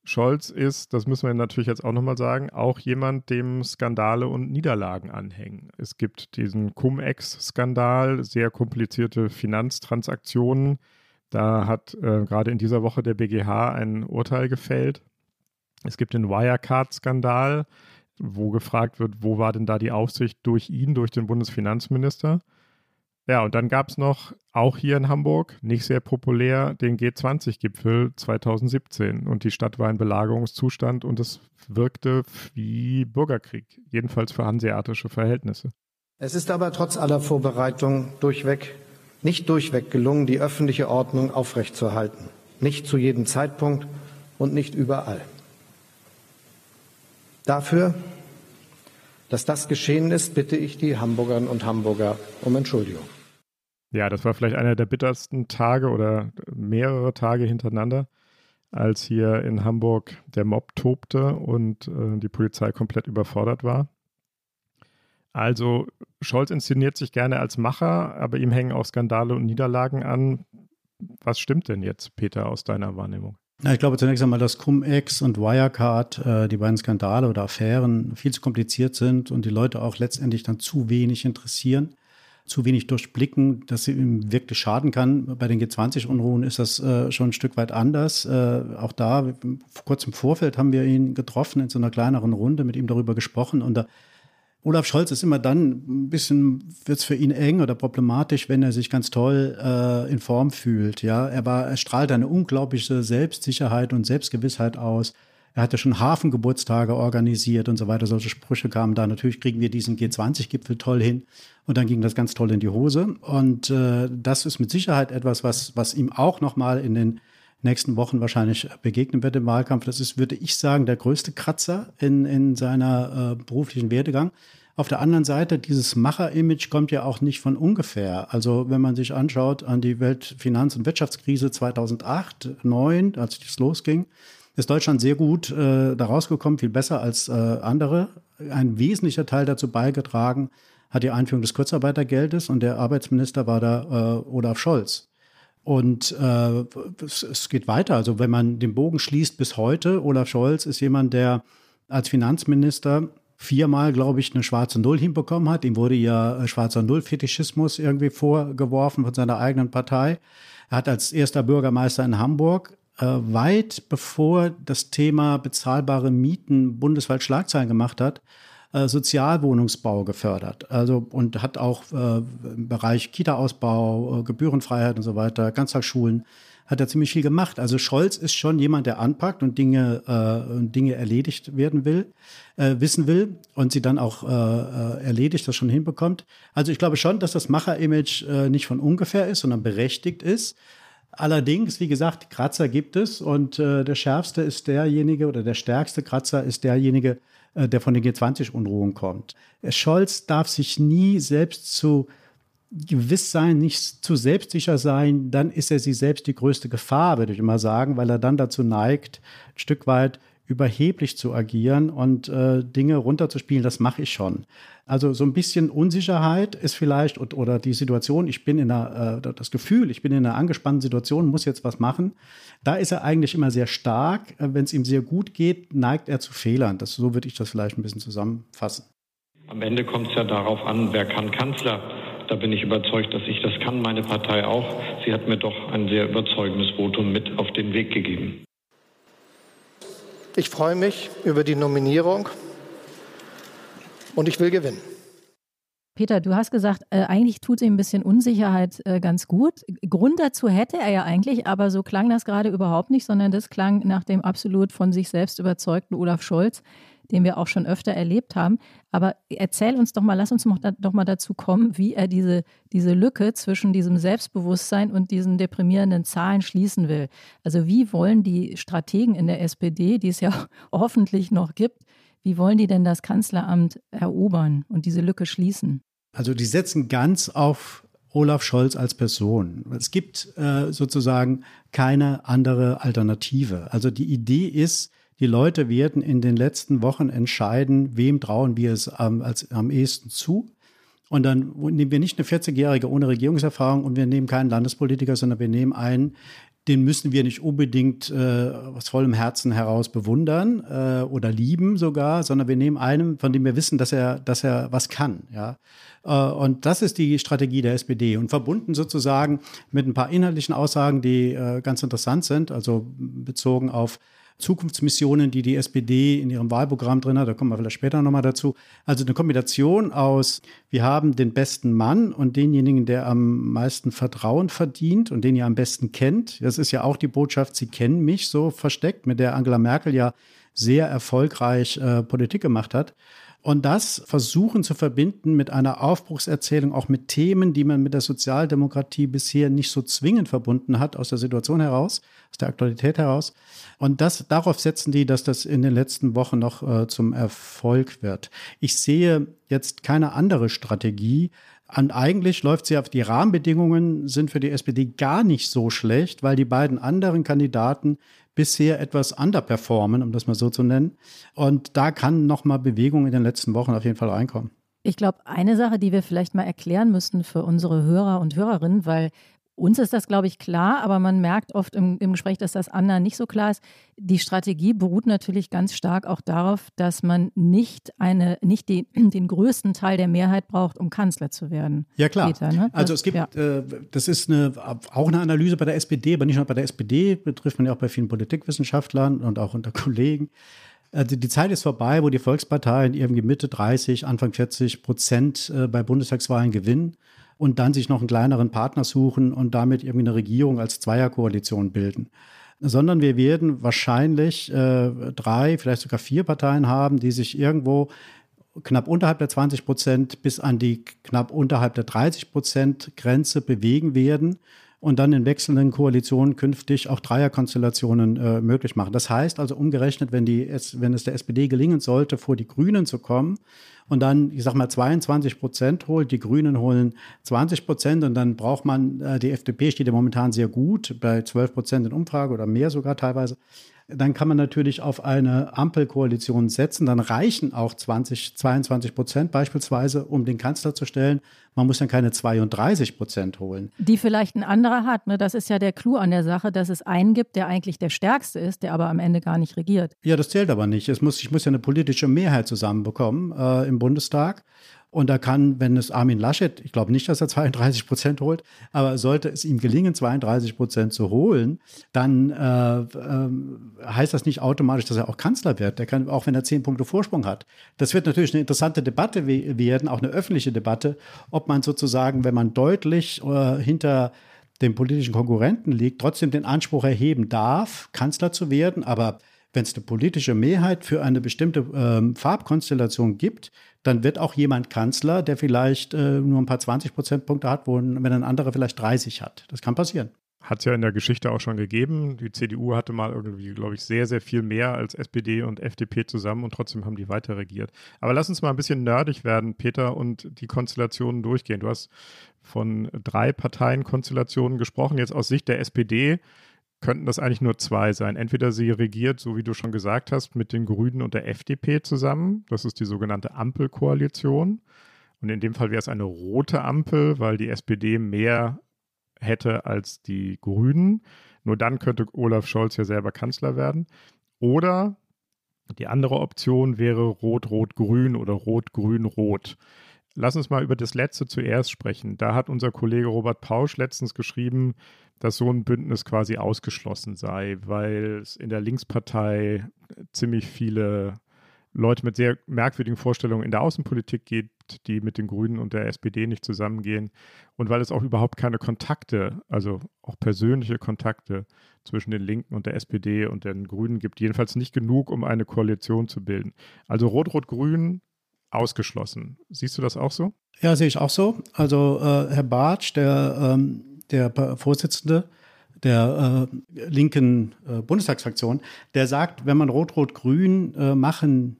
S2: Scholz ist, das müssen wir natürlich jetzt auch nochmal sagen, auch jemand, dem Skandale und Niederlagen anhängen. Es gibt diesen Cum-Ex-Skandal, sehr komplizierte Finanztransaktionen. Da hat äh, gerade in dieser Woche der BGH ein Urteil gefällt. Es gibt den Wirecard-Skandal, wo gefragt wird, wo war denn da die Aufsicht durch ihn, durch den Bundesfinanzminister? Ja, und dann gab es noch, auch hier in Hamburg, nicht sehr populär, den G20-Gipfel 2017. Und die Stadt war in Belagerungszustand und es wirkte wie Bürgerkrieg, jedenfalls für hanseatische Verhältnisse.
S5: Es ist aber trotz aller Vorbereitungen durchweg, nicht durchweg gelungen, die öffentliche Ordnung aufrechtzuerhalten. Nicht zu jedem Zeitpunkt und nicht überall. Dafür dass das geschehen ist, bitte ich die Hamburgerinnen und Hamburger um Entschuldigung.
S2: Ja, das war vielleicht einer der bittersten Tage oder mehrere Tage hintereinander, als hier in Hamburg der Mob tobte und äh, die Polizei komplett überfordert war. Also Scholz inszeniert sich gerne als Macher, aber ihm hängen auch Skandale und Niederlagen an. Was stimmt denn jetzt, Peter, aus deiner Wahrnehmung?
S4: Na, ich glaube zunächst einmal, dass Cum-Ex und Wirecard, äh, die beiden Skandale oder Affären, viel zu kompliziert sind und die Leute auch letztendlich dann zu wenig interessieren, zu wenig durchblicken, dass sie ihm wirklich schaden kann. Bei den G20-Unruhen ist das äh, schon ein Stück weit anders. Äh, auch da, kurz im Vorfeld haben wir ihn getroffen in so einer kleineren Runde, mit ihm darüber gesprochen und da Olaf Scholz ist immer dann ein bisschen, wird es für ihn eng oder problematisch, wenn er sich ganz toll äh, in Form fühlt. Ja, er war, er strahlt eine unglaubliche Selbstsicherheit und Selbstgewissheit aus. Er hatte schon Hafengeburtstage organisiert und so weiter. Solche Sprüche kamen da. Natürlich kriegen wir diesen G20-Gipfel toll hin. Und dann ging das ganz toll in die Hose. Und äh, das ist mit Sicherheit etwas, was, was ihm auch nochmal in den nächsten Wochen wahrscheinlich begegnen wird im Wahlkampf. Das ist, würde ich sagen, der größte Kratzer in, in seiner äh, beruflichen Werdegang. Auf der anderen Seite, dieses Macher-Image kommt ja auch nicht von ungefähr. Also wenn man sich anschaut an die Weltfinanz- und Wirtschaftskrise 2008, 2009, als das losging, ist Deutschland sehr gut äh, da rausgekommen, viel besser als äh, andere. Ein wesentlicher Teil dazu beigetragen hat die Einführung des Kurzarbeitergeldes und der Arbeitsminister war da äh, Olaf Scholz. Und äh, es, es geht weiter. Also wenn man den Bogen schließt bis heute, Olaf Scholz ist jemand, der als Finanzminister viermal, glaube ich, eine schwarze Null hinbekommen hat. Ihm wurde ja äh, schwarzer Null-Fetischismus irgendwie vorgeworfen von seiner eigenen Partei. Er hat als erster Bürgermeister in Hamburg äh, weit bevor das Thema bezahlbare Mieten bundesweit Schlagzeilen gemacht hat, äh, Sozialwohnungsbau gefördert. Also und hat auch äh, im Bereich Kita-Ausbau, äh, Gebührenfreiheit und so weiter, Ganztagsschulen, hat er ziemlich viel gemacht. Also Scholz ist schon jemand, der anpackt und Dinge, äh, Dinge erledigt werden will, äh, wissen will und sie dann auch äh, äh, erledigt, das schon hinbekommt. Also ich glaube schon, dass das Macher-Image äh, nicht von ungefähr ist, sondern berechtigt ist. Allerdings, wie gesagt, Kratzer gibt es und äh, der schärfste ist derjenige oder der stärkste Kratzer ist derjenige, der von den G20-Unruhen kommt. Scholz darf sich nie selbst zu gewiss sein, nicht zu selbstsicher sein, dann ist er sich selbst die größte Gefahr, würde ich immer sagen, weil er dann dazu neigt, ein Stück weit überheblich zu agieren und äh, Dinge runterzuspielen, das mache ich schon. Also so ein bisschen Unsicherheit ist vielleicht oder die Situation, ich bin in einer, äh, das Gefühl, ich bin in einer angespannten Situation, muss jetzt was machen. Da ist er eigentlich immer sehr stark. Äh, Wenn es ihm sehr gut geht, neigt er zu Fehlern. Das, so würde ich das vielleicht ein bisschen zusammenfassen.
S9: Am Ende kommt es ja darauf an, wer kann Kanzler. Da bin ich überzeugt, dass ich das kann, meine Partei auch. Sie hat mir doch ein sehr überzeugendes Votum mit auf den Weg gegeben.
S5: Ich freue mich über die Nominierung und ich will gewinnen.
S3: Peter, du hast gesagt, äh, eigentlich tut ihm ein bisschen Unsicherheit äh, ganz gut. Grund dazu hätte er ja eigentlich, aber so klang das gerade überhaupt nicht, sondern das klang nach dem absolut von sich selbst überzeugten Olaf Scholz, den wir auch schon öfter erlebt haben. Aber erzähl uns doch mal, lass uns doch mal dazu kommen, wie er diese, diese Lücke zwischen diesem Selbstbewusstsein und diesen deprimierenden Zahlen schließen will. Also wie wollen die Strategen in der SPD, die es ja <laughs> hoffentlich noch gibt, wie wollen die denn das Kanzleramt erobern und diese Lücke schließen?
S4: Also die setzen ganz auf Olaf Scholz als Person. Es gibt äh, sozusagen keine andere Alternative. Also die Idee ist, die Leute werden in den letzten Wochen entscheiden, wem trauen wir es am, als, am ehesten zu. Und dann nehmen wir nicht eine 40-Jährige ohne Regierungserfahrung und wir nehmen keinen Landespolitiker, sondern wir nehmen einen, den müssen wir nicht unbedingt äh, aus vollem Herzen heraus bewundern äh, oder lieben sogar, sondern wir nehmen einen, von dem wir wissen, dass er, dass er was kann. Ja? Äh, und das ist die Strategie der SPD und verbunden sozusagen mit ein paar inhaltlichen Aussagen, die äh, ganz interessant sind, also bezogen auf Zukunftsmissionen, die die SPD in ihrem Wahlprogramm drin hat. Da kommen wir vielleicht später nochmal dazu. Also eine Kombination aus, wir haben den besten Mann und denjenigen, der am meisten Vertrauen verdient und den ihr am besten kennt. Das ist ja auch die Botschaft, Sie kennen mich so versteckt, mit der Angela Merkel ja sehr erfolgreich äh, Politik gemacht hat. Und das versuchen zu verbinden mit einer Aufbruchserzählung, auch mit Themen, die man mit der Sozialdemokratie bisher nicht so zwingend verbunden hat, aus der Situation heraus, aus der Aktualität heraus. Und das, darauf setzen die, dass das in den letzten Wochen noch äh, zum Erfolg wird. Ich sehe jetzt keine andere Strategie. Und eigentlich läuft sie auf die Rahmenbedingungen, sind für die SPD gar nicht so schlecht, weil die beiden anderen Kandidaten bisher etwas underperformen, um das mal so zu nennen. Und da kann nochmal Bewegung in den letzten Wochen auf jeden Fall reinkommen.
S3: Ich glaube, eine Sache, die wir vielleicht mal erklären müssten für unsere Hörer und Hörerinnen, weil uns ist das, glaube ich, klar, aber man merkt oft im, im, Gespräch, dass das anderen nicht so klar ist. Die Strategie beruht natürlich ganz stark auch darauf, dass man nicht, eine, nicht die, <clears throat> den größten Teil der Mehrheit braucht, um Kanzler zu werden.
S4: Ja, klar. Peter, ne? Also es gibt, ja. äh, das ist eine, auch eine Analyse bei der SPD, aber nicht nur bei der SPD, betrifft man ja auch bei vielen Politikwissenschaftlern und auch unter <laughs> Kollegen. Also die Zeit ist vorbei, wo die Volksparteien irgendwie Mitte 30, Anfang 40 Prozent äh, bei Bundestagswahlen gewinnen und dann sich noch einen kleineren Partner suchen und damit irgendwie eine Regierung als Zweierkoalition bilden. Sondern wir werden wahrscheinlich äh, drei, vielleicht sogar vier Parteien haben, die sich irgendwo knapp unterhalb der 20 Prozent bis an die knapp unterhalb der 30 Prozent Grenze bewegen werden und dann in wechselnden Koalitionen künftig auch Dreierkonstellationen äh, möglich machen. Das heißt also umgerechnet, wenn, die, wenn es der SPD gelingen sollte, vor die Grünen zu kommen, und dann, ich sag mal, 22 Prozent holt, die Grünen holen 20 Prozent und dann braucht man, äh, die FDP steht ja momentan sehr gut, bei 12 Prozent in Umfrage oder mehr sogar teilweise dann kann man natürlich auf eine Ampelkoalition setzen. Dann reichen auch 20, 22 Prozent beispielsweise, um den Kanzler zu stellen. Man muss dann keine 32 Prozent holen.
S3: Die vielleicht ein anderer hat. Ne? Das ist ja der Clou an der Sache, dass es einen gibt, der eigentlich der Stärkste ist, der aber am Ende gar nicht regiert.
S4: Ja, das zählt aber nicht. Es muss, ich muss ja eine politische Mehrheit zusammenbekommen äh, im Bundestag. Und da kann, wenn es Armin Laschet, ich glaube nicht, dass er <laughs> 32 Prozent holt, aber sollte es ihm gelingen, 32 Prozent zu holen, dann äh, äh, heißt das nicht automatisch, dass er auch Kanzler wird. Der kann, auch wenn er zehn Punkte Vorsprung hat. Das wird natürlich eine interessante Debatte werden, auch eine öffentliche Debatte, ob man sozusagen, wenn man deutlich äh, hinter dem politischen Konkurrenten liegt, trotzdem den Anspruch erheben darf, Kanzler zu werden. Aber wenn es eine politische Mehrheit für eine bestimmte ähm, Farbkonstellation gibt, dann wird auch jemand Kanzler, der vielleicht äh, nur ein paar 20 Prozentpunkte hat, wo, wenn ein anderer vielleicht 30 hat. Das kann passieren.
S2: Hat es ja in der Geschichte auch schon gegeben. Die CDU hatte mal irgendwie, glaube ich, sehr, sehr viel mehr als SPD und FDP zusammen und trotzdem haben die weiter regiert. Aber lass uns mal ein bisschen nerdig werden, Peter, und die Konstellationen durchgehen. Du hast von drei Parteienkonstellationen gesprochen. Jetzt aus Sicht der SPD könnten das eigentlich nur zwei sein. Entweder sie regiert, so wie du schon gesagt hast, mit den Grünen und der FDP zusammen. Das ist die sogenannte Ampelkoalition. Und in dem Fall wäre es eine rote Ampel, weil die SPD mehr hätte als die Grünen. Nur dann könnte Olaf Scholz ja selber Kanzler werden. Oder die andere Option wäre Rot-Rot-Grün oder Rot-Grün-Rot. Lass uns mal über das letzte zuerst sprechen. Da hat unser Kollege Robert Pausch letztens geschrieben, dass so ein Bündnis quasi ausgeschlossen sei, weil es in der Linkspartei ziemlich viele Leute mit sehr merkwürdigen Vorstellungen in der Außenpolitik gibt, die mit den Grünen und der SPD nicht zusammengehen und weil es auch überhaupt keine Kontakte, also auch persönliche Kontakte zwischen den Linken und der SPD und den Grünen gibt, jedenfalls nicht genug, um eine Koalition zu bilden. Also Rot-Rot-Grün ausgeschlossen. Siehst du das auch so?
S4: Ja, sehe ich auch so. Also äh, Herr Bartsch, der ähm der Vorsitzende der äh, linken äh, Bundestagsfraktion, der sagt, wenn man Rot-Rot-Grün äh, machen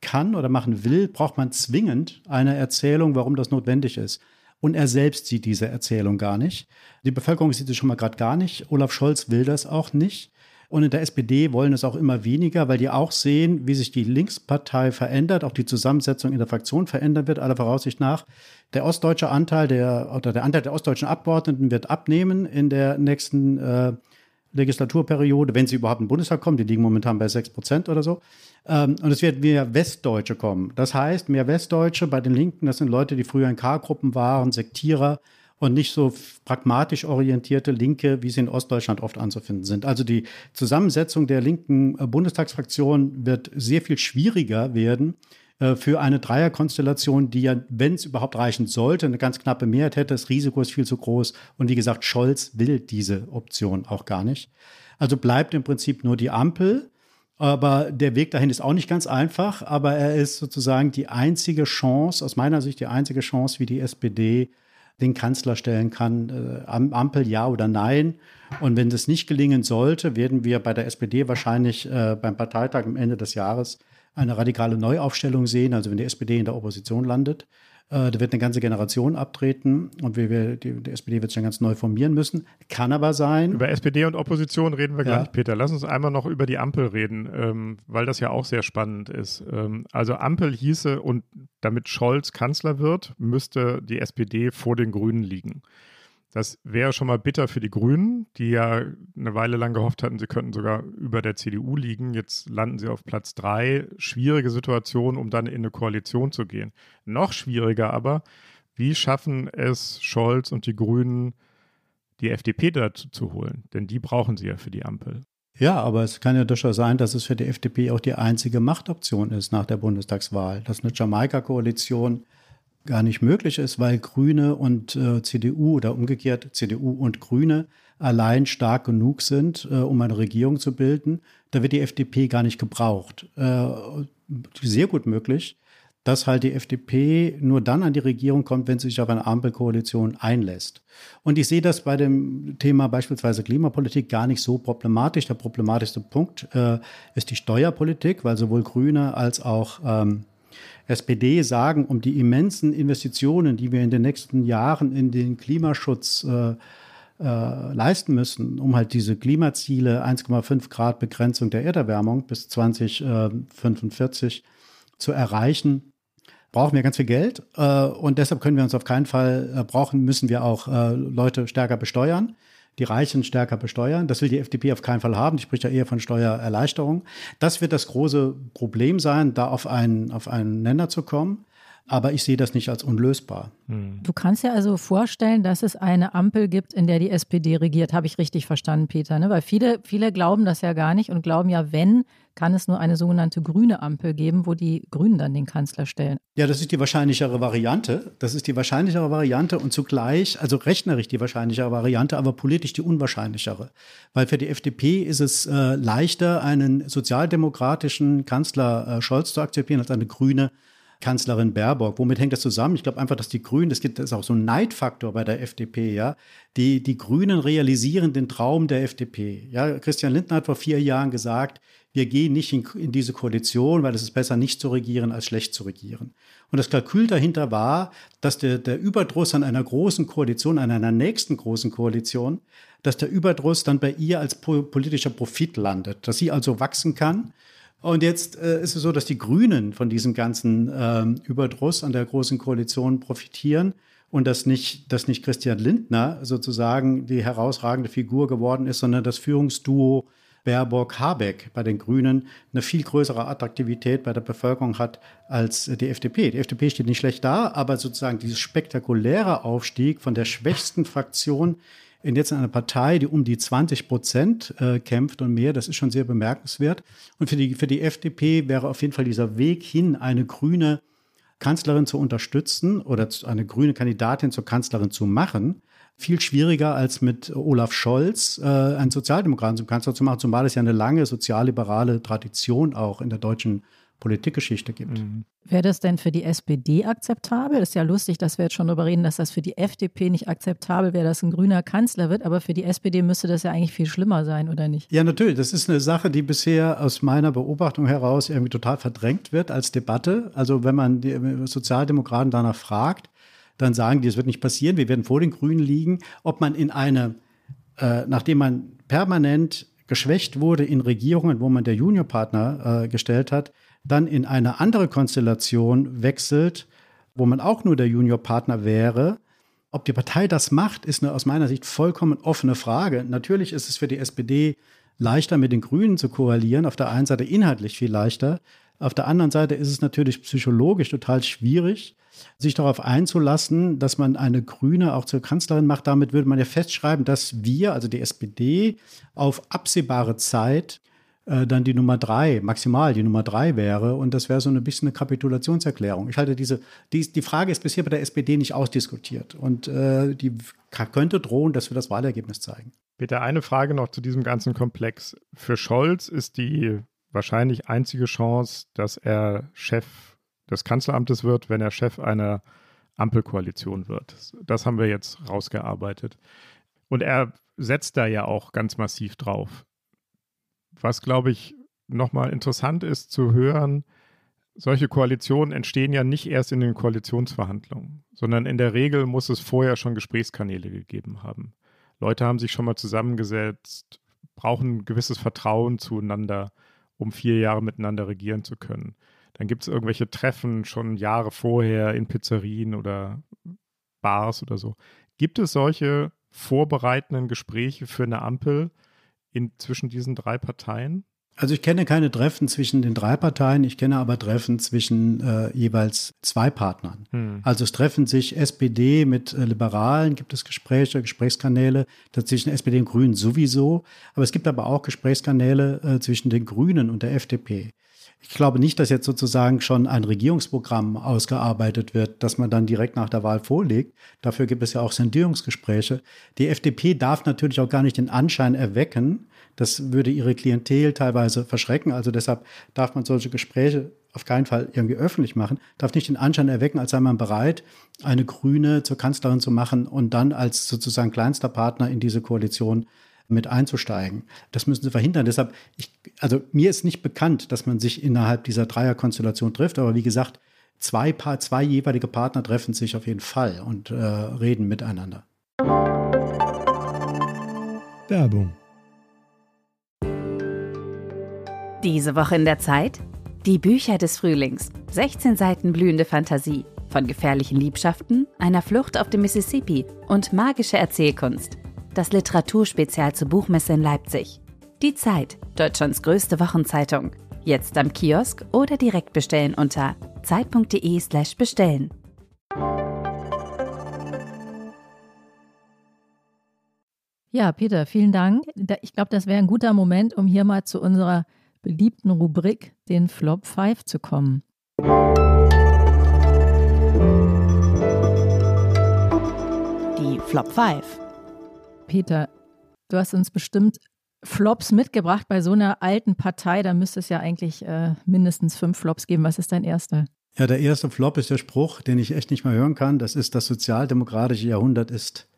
S4: kann oder machen will, braucht man zwingend eine Erzählung, warum das notwendig ist. Und er selbst sieht diese Erzählung gar nicht. Die Bevölkerung sieht es schon mal gerade gar nicht. Olaf Scholz will das auch nicht. Und in der SPD wollen es auch immer weniger, weil die auch sehen, wie sich die Linkspartei verändert, auch die Zusammensetzung in der Fraktion verändern wird, aller Voraussicht nach. Der ostdeutsche Anteil der, oder der Anteil der ostdeutschen Abgeordneten wird abnehmen in der nächsten äh, Legislaturperiode, wenn sie überhaupt in den Bundestag kommen. Die liegen momentan bei 6 Prozent oder so. Ähm, und es werden mehr Westdeutsche kommen. Das heißt, mehr Westdeutsche bei den Linken, das sind Leute, die früher in K-Gruppen waren, Sektierer und nicht so pragmatisch orientierte Linke, wie sie in Ostdeutschland oft anzufinden sind. Also die Zusammensetzung der linken äh, Bundestagsfraktion wird sehr viel schwieriger werden äh, für eine Dreierkonstellation, die ja, wenn es überhaupt reichen sollte, eine ganz knappe Mehrheit hätte. Das Risiko ist viel zu groß. Und wie gesagt, Scholz will diese Option auch gar nicht. Also bleibt im Prinzip nur die Ampel. Aber der Weg dahin ist auch nicht ganz einfach. Aber er ist sozusagen die einzige Chance, aus meiner Sicht die einzige Chance, wie die SPD den Kanzler stellen kann. Äh, Ampel ja oder nein. Und wenn das nicht gelingen sollte, werden wir bei der SPD wahrscheinlich äh, beim Parteitag am Ende des Jahres eine radikale Neuaufstellung sehen. Also wenn die SPD in der Opposition landet, äh, da wird eine ganze Generation abtreten und wir, wir, die, die, SPD wird sich dann ganz neu formieren müssen. Kann aber sein.
S2: Über SPD und Opposition reden wir ja. gleich, Peter. Lass uns einmal noch über die Ampel reden, ähm, weil das ja auch sehr spannend ist. Ähm, also Ampel hieße, und damit Scholz Kanzler wird, müsste die SPD vor den Grünen liegen. Das wäre schon mal bitter für die Grünen, die ja eine Weile lang gehofft hatten, sie könnten sogar über der CDU liegen. Jetzt landen sie auf Platz drei. Schwierige Situation, um dann in eine Koalition zu gehen. Noch schwieriger aber, wie schaffen es Scholz und die Grünen, die FDP dazu zu holen? Denn die brauchen sie ja für die Ampel.
S4: Ja, aber es kann ja durchaus sein, dass es für die FDP auch die einzige Machtoption ist nach der Bundestagswahl, dass eine Jamaika-Koalition gar nicht möglich ist, weil Grüne und äh, CDU oder umgekehrt CDU und Grüne allein stark genug sind, äh, um eine Regierung zu bilden. Da wird die FDP gar nicht gebraucht. Äh, sehr gut möglich, dass halt die FDP nur dann an die Regierung kommt, wenn sie sich auf eine Ampelkoalition einlässt. Und ich sehe das bei dem Thema beispielsweise Klimapolitik gar nicht so problematisch. Der problematischste Punkt äh, ist die Steuerpolitik, weil sowohl Grüne als auch ähm, SPD sagen, um die immensen Investitionen, die wir in den nächsten Jahren in den Klimaschutz äh, äh, leisten müssen, um halt diese Klimaziele 1,5 Grad Begrenzung der Erderwärmung bis 2045 zu erreichen, brauchen wir ganz viel Geld. Äh, und deshalb können wir uns auf keinen Fall äh, brauchen, müssen wir auch äh, Leute stärker besteuern die Reichen stärker besteuern. Das will die FDP auf keinen Fall haben. Die spricht ja eher von Steuererleichterung. Das wird das große Problem sein, da auf einen, auf einen Nenner zu kommen. Aber ich sehe das nicht als unlösbar.
S3: Hm. Du kannst ja also vorstellen, dass es eine Ampel gibt, in der die SPD regiert. Habe ich richtig verstanden, Peter? Ne? Weil viele, viele glauben das ja gar nicht und glauben ja, wenn, kann es nur eine sogenannte grüne Ampel geben, wo die Grünen dann den Kanzler stellen.
S4: Ja, das ist die wahrscheinlichere Variante. Das ist die wahrscheinlichere Variante und zugleich, also rechnerisch die wahrscheinlichere Variante, aber politisch die unwahrscheinlichere. Weil für die FDP ist es äh, leichter, einen sozialdemokratischen Kanzler äh, Scholz zu akzeptieren als eine grüne Kanzlerin Baerbock. Womit hängt das zusammen? Ich glaube einfach, dass die Grünen, das gibt es auch so einen Neidfaktor bei der FDP, ja. Die, die Grünen realisieren den Traum der FDP. Ja, Christian Lindner hat vor vier Jahren gesagt, wir gehen nicht in, in diese Koalition, weil es ist besser, nicht zu regieren, als schlecht zu regieren. Und das Kalkül dahinter war, dass der, der Überdruss an einer großen Koalition, an einer nächsten großen Koalition, dass der Überdruss dann bei ihr als politischer Profit landet, dass sie also wachsen kann und jetzt äh, ist es so, dass die Grünen von diesem ganzen ähm, Überdruss an der Großen Koalition profitieren und dass nicht, dass nicht Christian Lindner sozusagen die herausragende Figur geworden ist, sondern das Führungsduo Baerbock-Habeck bei den Grünen eine viel größere Attraktivität bei der Bevölkerung hat als die FDP. Die FDP steht nicht schlecht da, aber sozusagen dieses spektakuläre Aufstieg von der schwächsten Fraktion in jetzt eine Partei, die um die 20 Prozent äh, kämpft und mehr. Das ist schon sehr bemerkenswert. Und für die, für die FDP wäre auf jeden Fall dieser Weg hin, eine grüne Kanzlerin zu unterstützen oder eine grüne Kandidatin zur Kanzlerin zu machen, viel schwieriger als mit Olaf Scholz äh, einen Sozialdemokraten zum Kanzler zu machen, zumal es ja eine lange sozialliberale Tradition auch in der deutschen Politikgeschichte gibt. Mhm.
S3: Wäre das denn für die SPD akzeptabel? Ist ja lustig, dass wir jetzt schon darüber reden, dass das für die FDP nicht akzeptabel wäre, dass ein grüner Kanzler wird, aber für die SPD müsste das ja eigentlich viel schlimmer sein, oder nicht?
S4: Ja, natürlich. Das ist eine Sache, die bisher aus meiner Beobachtung heraus irgendwie total verdrängt wird als Debatte. Also wenn man die Sozialdemokraten danach fragt, dann sagen die, es wird nicht passieren, wir werden vor den Grünen liegen. Ob man in eine, äh, nachdem man permanent geschwächt wurde in Regierungen, wo man der Juniorpartner äh, gestellt hat, dann in eine andere Konstellation wechselt, wo man auch nur der Juniorpartner wäre, Ob die Partei das macht, ist eine aus meiner Sicht vollkommen offene Frage. Natürlich ist es für die SPD leichter, mit den Grünen zu koalieren. Auf der einen Seite inhaltlich viel leichter. Auf der anderen Seite ist es natürlich psychologisch total schwierig, sich darauf einzulassen, dass man eine Grüne auch zur Kanzlerin macht. Damit würde man ja festschreiben, dass wir, also die SPD, auf absehbare Zeit äh, dann die Nummer drei, maximal die Nummer drei wäre. Und das wäre so ein bisschen eine Kapitulationserklärung. Ich halte diese, die, die Frage ist bisher bei der SPD nicht ausdiskutiert. Und äh, die könnte drohen, dass wir das Wahlergebnis zeigen.
S2: Bitte eine Frage noch zu diesem ganzen Komplex. Für Scholz ist die wahrscheinlich einzige Chance, dass er Chef des Kanzleramtes wird, wenn er Chef einer Ampelkoalition wird. Das haben wir jetzt rausgearbeitet. Und er setzt da ja auch ganz massiv drauf. Was, glaube ich, nochmal interessant ist zu hören, solche Koalitionen entstehen ja nicht erst in den Koalitionsverhandlungen, sondern in der Regel muss es vorher schon Gesprächskanäle gegeben haben. Leute haben sich schon mal zusammengesetzt, brauchen ein gewisses Vertrauen zueinander, um vier Jahre miteinander regieren zu können. Dann gibt es irgendwelche Treffen schon Jahre vorher in Pizzerien oder Bars oder so. Gibt es solche vorbereitenden Gespräche für eine Ampel in, zwischen diesen drei Parteien?
S4: Also ich kenne keine Treffen zwischen den drei Parteien, ich kenne aber Treffen zwischen äh, jeweils zwei Partnern. Hm. Also es treffen sich SPD mit äh, Liberalen, gibt es Gespräche, Gesprächskanäle zwischen SPD und Grünen sowieso, aber es gibt aber auch Gesprächskanäle äh, zwischen den Grünen und der FDP. Ich glaube nicht, dass jetzt sozusagen schon ein Regierungsprogramm ausgearbeitet wird, das man dann direkt nach der Wahl vorlegt. Dafür gibt es ja auch Sondierungsgespräche. Die FDP darf natürlich auch gar nicht den Anschein erwecken, das würde ihre Klientel teilweise verschrecken. Also deshalb darf man solche Gespräche auf keinen Fall irgendwie öffentlich machen, darf nicht den Anschein erwecken, als sei man bereit, eine Grüne zur Kanzlerin zu machen und dann als sozusagen kleinster Partner in diese Koalition mit einzusteigen. Das müssen sie verhindern. Deshalb, ich, also mir ist nicht bekannt, dass man sich innerhalb dieser Dreierkonstellation trifft, aber wie gesagt, zwei, Paar, zwei jeweilige Partner treffen sich auf jeden Fall und äh, reden miteinander.
S10: Werbung.
S11: Diese Woche in der Zeit? Die Bücher des Frühlings. 16 Seiten blühende Fantasie. Von gefährlichen Liebschaften, einer Flucht auf dem Mississippi und magische Erzählkunst das Literaturspezial zur Buchmesse in Leipzig. Die Zeit, Deutschlands größte Wochenzeitung. Jetzt am Kiosk oder direkt bestellen unter zeit.de/slash bestellen.
S3: Ja, Peter, vielen Dank. Ich glaube, das wäre ein guter Moment, um hier mal zu unserer beliebten Rubrik, den Flop 5, zu kommen.
S1: Die Flop 5.
S3: Peter, du hast uns bestimmt Flops mitgebracht bei so einer alten Partei. Da müsste es ja eigentlich äh, mindestens fünf Flops geben. Was ist dein erster?
S4: Ja, der erste Flop ist der Spruch, den ich echt nicht mehr hören kann. Das ist, das sozialdemokratische Jahrhundert ist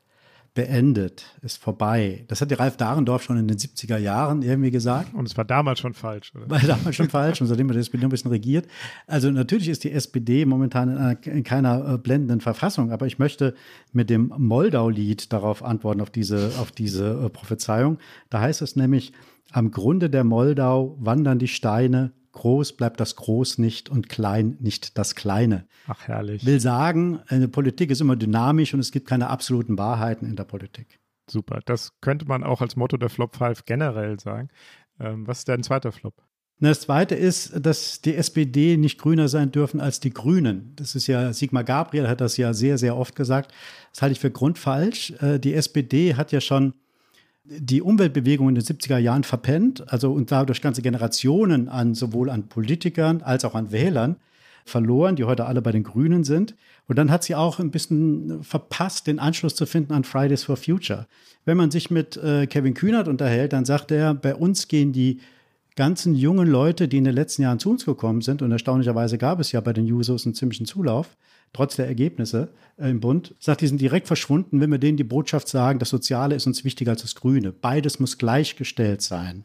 S4: beendet, ist vorbei. Das hat der Ralf Dahrendorf schon in den 70er Jahren irgendwie gesagt.
S2: Und es war damals schon falsch,
S4: oder? War damals schon falsch und seitdem hat die SPD ein bisschen regiert. Also natürlich ist die SPD momentan in, einer, in keiner äh, blendenden Verfassung, aber ich möchte mit dem Moldau-Lied darauf antworten, auf diese, auf diese äh, Prophezeiung. Da heißt es nämlich, am Grunde der Moldau wandern die Steine, groß bleibt das Groß nicht und klein nicht das Kleine.
S2: Ach, herrlich.
S4: Will sagen, eine Politik ist immer dynamisch und es gibt keine absoluten Wahrheiten in der Politik.
S2: Super. Das könnte man auch als Motto der Flop 5 generell sagen. Ähm, was ist dein zweiter Flop?
S4: Das zweite ist, dass die SPD nicht grüner sein dürfen als die Grünen. Das ist ja, Sigmar Gabriel hat das ja sehr, sehr oft gesagt. Das halte ich für grundfalsch. Äh, die SPD hat ja schon die Umweltbewegung in den 70er Jahren verpennt, also und dadurch ganze Generationen an sowohl an Politikern als auch an Wählern verloren, die heute alle bei den Grünen sind. Und dann hat sie auch ein bisschen verpasst, den Anschluss zu finden an Fridays for Future. Wenn man sich mit äh, Kevin Kühnert unterhält, dann sagt er, bei uns gehen die ganzen jungen Leute, die in den letzten Jahren zu uns gekommen sind, und erstaunlicherweise gab es ja bei den Jusos einen ziemlichen Zulauf, trotz der Ergebnisse äh, im Bund, sagt, die sind direkt verschwunden, wenn wir denen die Botschaft sagen, das Soziale ist uns wichtiger als das Grüne. Beides muss gleichgestellt sein.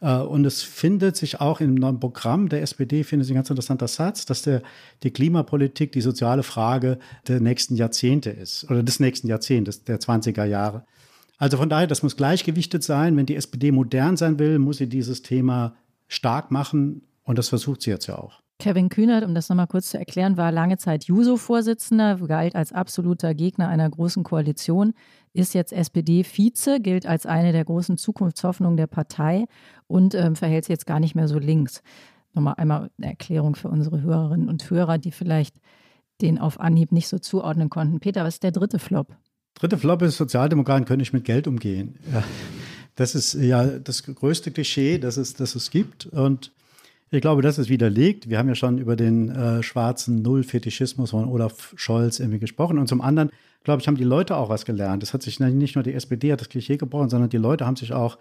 S4: Äh, und es findet sich auch im neuen Programm der SPD, finde ich ein ganz interessanter Satz, dass der, die Klimapolitik die soziale Frage der nächsten Jahrzehnte ist oder des nächsten Jahrzehntes, der 20er Jahre. Also von daher, das muss gleichgewichtet sein. Wenn die SPD modern sein will, muss sie dieses Thema stark machen und das versucht sie jetzt ja auch.
S3: Kevin Kühnert, um das nochmal kurz zu erklären, war lange Zeit Juso-Vorsitzender, galt als absoluter Gegner einer großen Koalition, ist jetzt SPD-Vize, gilt als eine der großen Zukunftshoffnungen der Partei und ähm, verhält sich jetzt gar nicht mehr so links. Nochmal einmal eine Erklärung für unsere Hörerinnen und Hörer, die vielleicht den auf Anhieb nicht so zuordnen konnten. Peter, was ist der dritte Flop?
S4: Dritte Flop ist, Sozialdemokraten können nicht mit Geld umgehen. Ja, das ist ja das größte Klischee, das es, das es gibt. Und ich glaube, das ist widerlegt. Wir haben ja schon über den äh, schwarzen Null-Fetischismus von Olaf Scholz irgendwie gesprochen. Und zum anderen, glaube ich, haben die Leute auch was gelernt. Es hat sich nicht nur die SPD hat das Klischee gebrochen, sondern die Leute haben sich auch,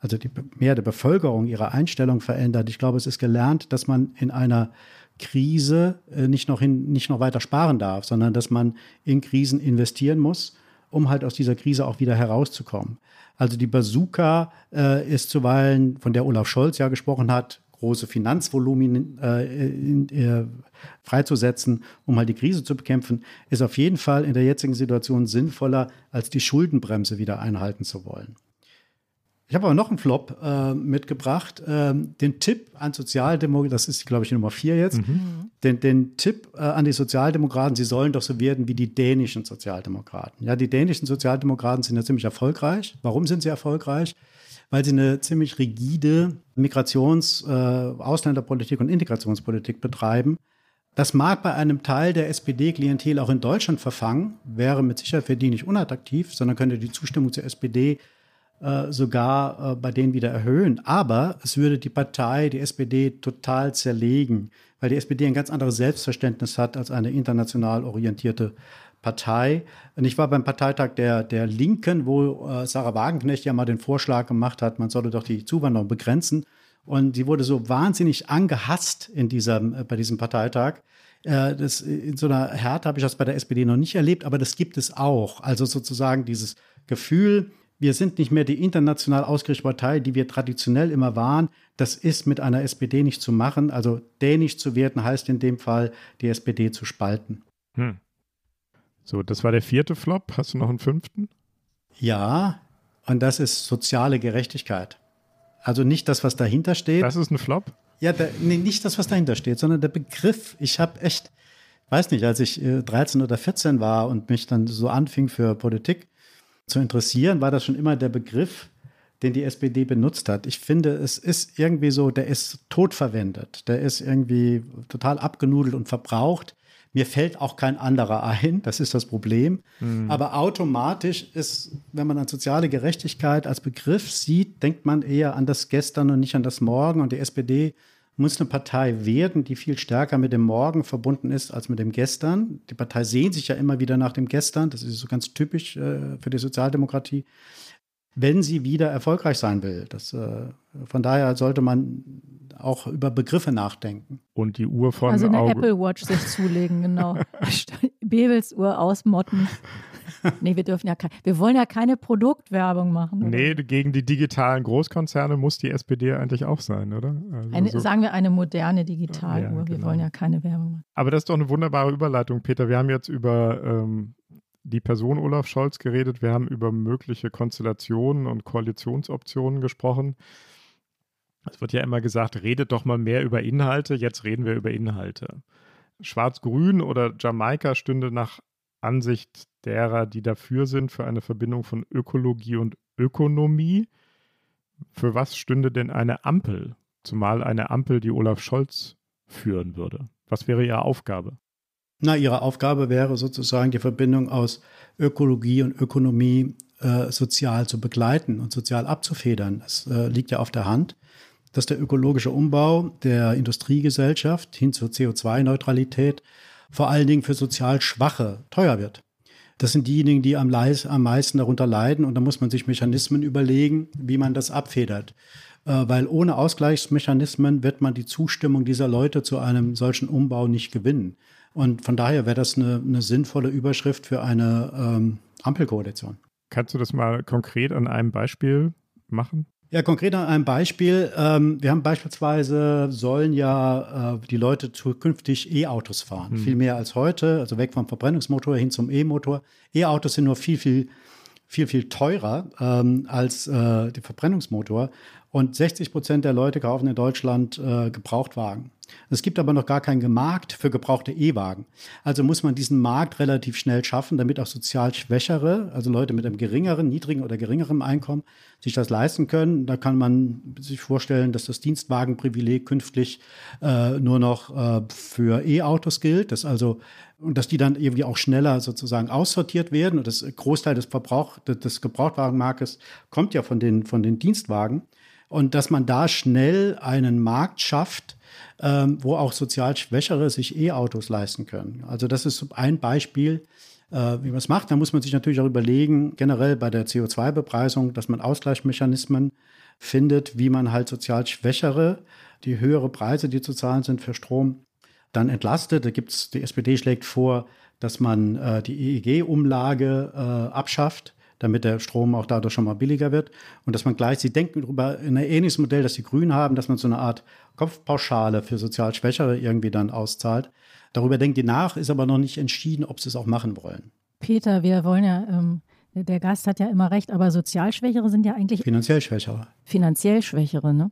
S4: also die mehr der Bevölkerung, ihre Einstellung verändert. Ich glaube, es ist gelernt, dass man in einer Krise äh, nicht, noch hin, nicht noch weiter sparen darf, sondern dass man in Krisen investieren muss, um halt aus dieser Krise auch wieder herauszukommen. Also die Bazooka äh, ist zuweilen, von der Olaf Scholz ja gesprochen hat, große Finanzvolumen äh, in, äh, freizusetzen, um halt die Krise zu bekämpfen, ist auf jeden Fall in der jetzigen Situation sinnvoller, als die Schuldenbremse wieder einhalten zu wollen. Ich habe aber noch einen Flop äh, mitgebracht. Ähm, den Tipp an Sozialdemokraten, das ist, glaube ich, die Nummer vier jetzt. Mhm. Den, den Tipp äh, an die Sozialdemokraten, sie sollen doch so werden wie die dänischen Sozialdemokraten. Ja, die dänischen Sozialdemokraten sind ja ziemlich erfolgreich. Warum sind sie erfolgreich? Weil sie eine ziemlich rigide Migrations-, äh, Ausländerpolitik und Integrationspolitik betreiben. Das mag bei einem Teil der SPD-Klientel auch in Deutschland verfangen, wäre mit Sicherheit für die nicht unattraktiv, sondern könnte die Zustimmung zur SPD äh, sogar äh, bei denen wieder erhöhen. Aber es würde die Partei, die SPD, total zerlegen, weil die SPD ein ganz anderes Selbstverständnis hat als eine international orientierte Partei. Und ich war beim Parteitag der, der Linken, wo äh, Sarah Wagenknecht ja mal den Vorschlag gemacht hat, man solle doch die Zuwanderung begrenzen. Und sie wurde so wahnsinnig angehasst in diesem, äh, bei diesem Parteitag. Äh, das, in so einer Härte habe ich das bei der SPD noch nicht erlebt, aber das gibt es auch. Also sozusagen dieses Gefühl, wir sind nicht mehr die international ausgerichtete Partei, die wir traditionell immer waren. Das ist mit einer SPD nicht zu machen. Also dänisch zu werden heißt in dem Fall, die SPD zu spalten. Hm.
S2: So, das war der vierte Flop. Hast du noch einen fünften?
S4: Ja, und das ist soziale Gerechtigkeit. Also nicht das, was dahinter steht.
S2: Das ist ein Flop?
S4: Ja, der, nee, nicht das, was dahinter steht, sondern der Begriff. Ich habe echt, weiß nicht, als ich 13 äh, oder 14 war und mich dann so anfing für Politik zu interessieren, war das schon immer der Begriff, den die SPD benutzt hat. Ich finde, es ist irgendwie so, der ist totverwendet. Der ist irgendwie total abgenudelt und verbraucht. Mir fällt auch kein anderer ein, das ist das Problem. Mhm. Aber automatisch ist, wenn man an soziale Gerechtigkeit als Begriff sieht, denkt man eher an das Gestern und nicht an das Morgen. Und die SPD muss eine Partei werden, die viel stärker mit dem Morgen verbunden ist als mit dem Gestern. Die Partei sehnt sich ja immer wieder nach dem Gestern. Das ist so ganz typisch äh, für die Sozialdemokratie wenn sie wieder erfolgreich sein will. Das, äh, von daher sollte man auch über Begriffe nachdenken.
S2: Und die Uhr von
S3: Also eine Auge. Apple Watch sich zulegen, genau. <laughs> Bebels Uhr ausmotten. Nee, wir dürfen ja keine, wir wollen ja keine Produktwerbung machen.
S2: Oder? Nee, gegen die digitalen Großkonzerne muss die SPD eigentlich auch sein, oder?
S3: Also eine, so. Sagen wir eine moderne Digitaluhr. Ja, wir genau. wollen ja keine Werbung machen.
S2: Aber das ist doch eine wunderbare Überleitung, Peter. Wir haben jetzt über ähm, die Person Olaf Scholz geredet. Wir haben über mögliche Konstellationen und Koalitionsoptionen gesprochen. Es wird ja immer gesagt, redet doch mal mehr über Inhalte. Jetzt reden wir über Inhalte. Schwarz-Grün oder Jamaika stünde nach Ansicht derer, die dafür sind, für eine Verbindung von Ökologie und Ökonomie. Für was stünde denn eine Ampel? Zumal eine Ampel, die Olaf Scholz führen würde. Was wäre ihre Aufgabe?
S4: Na, ihre Aufgabe wäre sozusagen die Verbindung aus Ökologie und Ökonomie äh, sozial zu begleiten und sozial abzufedern. Das äh, liegt ja auf der Hand, dass der ökologische Umbau der Industriegesellschaft hin zur CO2-Neutralität vor allen Dingen für sozial Schwache teuer wird. Das sind diejenigen, die am, leis, am meisten darunter leiden und da muss man sich Mechanismen überlegen, wie man das abfedert. Äh, weil ohne Ausgleichsmechanismen wird man die Zustimmung dieser Leute zu einem solchen Umbau nicht gewinnen. Und von daher wäre das eine, eine, sinnvolle Überschrift für eine ähm, Ampelkoalition.
S2: Kannst du das mal konkret an einem Beispiel machen?
S4: Ja, konkret an einem Beispiel. Ähm, wir haben beispielsweise, sollen ja äh, die Leute zukünftig E-Autos fahren. Hm. Viel mehr als heute, also weg vom Verbrennungsmotor hin zum E-Motor. E-Autos sind nur viel, viel, viel, viel teurer ähm, als äh, der Verbrennungsmotor. Und 60 Prozent der Leute kaufen in Deutschland äh, Gebrauchtwagen. Es gibt aber noch gar keinen Markt für gebrauchte E-Wagen. Also muss man diesen Markt relativ schnell schaffen, damit auch sozial Schwächere, also Leute mit einem geringeren, niedrigen oder geringerem Einkommen, sich das leisten können. Da kann man sich vorstellen, dass das Dienstwagenprivileg künftig äh, nur noch äh, für E-Autos gilt, dass also und dass die dann irgendwie auch schneller sozusagen aussortiert werden. Und das Großteil des Verbrauch des Gebrauchtwagenmarktes kommt ja von den von den Dienstwagen und dass man da schnell einen Markt schafft, ähm, wo auch sozial Schwächere sich E-Autos leisten können. Also das ist ein Beispiel, äh, wie man es macht. Da muss man sich natürlich auch überlegen, generell bei der CO2-Bepreisung, dass man Ausgleichsmechanismen findet, wie man halt sozial Schwächere, die höhere Preise, die zu zahlen sind für Strom, dann entlastet. Da gibt's, die SPD schlägt vor, dass man äh, die EEG-Umlage äh, abschafft damit der Strom auch dadurch schon mal billiger wird. Und dass man gleich, Sie denken darüber, in ein ähnliches Modell, das die Grünen haben, dass man so eine Art Kopfpauschale für sozial Schwächere irgendwie dann auszahlt. Darüber denkt die nach, ist aber noch nicht entschieden, ob sie es auch machen wollen.
S3: Peter, wir wollen ja, ähm, der Gast hat ja immer recht, aber sozial Schwächere sind ja eigentlich.
S4: Finanziell Schwächere.
S3: Finanziell Schwächere, ne?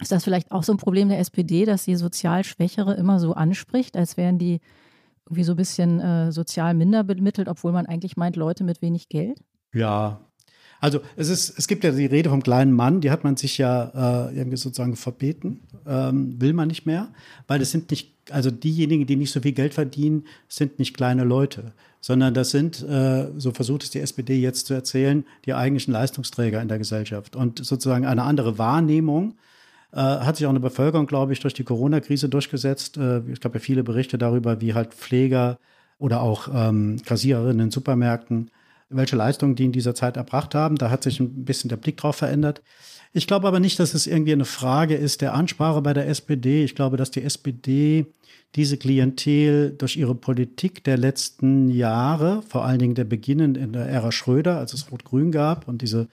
S3: Ist das vielleicht auch so ein Problem der SPD, dass sie sozial Schwächere immer so anspricht, als wären die irgendwie so ein bisschen äh, sozial minder bemittelt, obwohl man eigentlich meint, Leute mit wenig Geld?
S4: Ja, also es ist, es gibt ja die Rede vom kleinen Mann, die hat man sich ja äh, irgendwie sozusagen verbeten, ähm, will man nicht mehr, weil das sind nicht, also diejenigen, die nicht so viel Geld verdienen, sind nicht kleine Leute, sondern das sind, äh, so versucht es die SPD jetzt zu erzählen, die eigentlichen Leistungsträger in der Gesellschaft und sozusagen eine andere Wahrnehmung. Äh, hat sich auch eine Bevölkerung, glaube ich, durch die Corona-Krise durchgesetzt. Äh, es gab ja viele Berichte darüber, wie halt Pfleger oder auch ähm, Kassiererinnen in Supermärkten welche Leistungen die in dieser Zeit erbracht haben. Da hat sich ein bisschen der Blick drauf verändert. Ich glaube aber nicht, dass es irgendwie eine Frage ist der Ansprache bei der SPD. Ich glaube, dass die SPD diese Klientel durch ihre Politik der letzten Jahre, vor allen Dingen der Beginn in der Ära Schröder, als es Rot-Grün gab und diese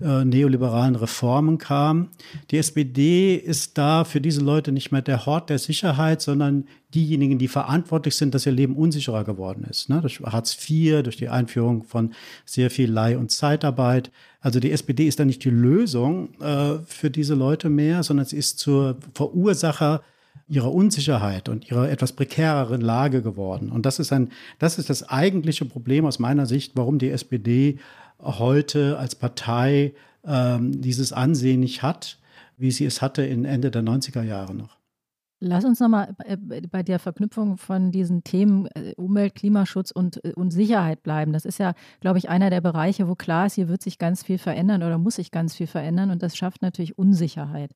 S4: äh, neoliberalen Reformen kam. Die SPD ist da für diese Leute nicht mehr der Hort der Sicherheit, sondern diejenigen, die verantwortlich sind, dass ihr Leben unsicherer geworden ist. Ne? Durch Hartz IV, durch die Einführung von sehr viel Leih- und Zeitarbeit. Also die SPD ist da nicht die Lösung äh, für diese Leute mehr, sondern sie ist zur Verursacher ihrer Unsicherheit und ihrer etwas prekäreren Lage geworden. Und das ist ein, das ist das eigentliche Problem aus meiner Sicht, warum die SPD heute als Partei ähm, dieses Ansehen nicht hat, wie sie es hatte in Ende der 90er Jahre noch.
S3: Lass uns nochmal bei der Verknüpfung von diesen Themen äh, Umwelt, Klimaschutz und, äh, und Sicherheit bleiben. Das ist ja, glaube ich, einer der Bereiche, wo klar ist, hier wird sich ganz viel verändern oder muss sich ganz viel verändern und das schafft natürlich Unsicherheit.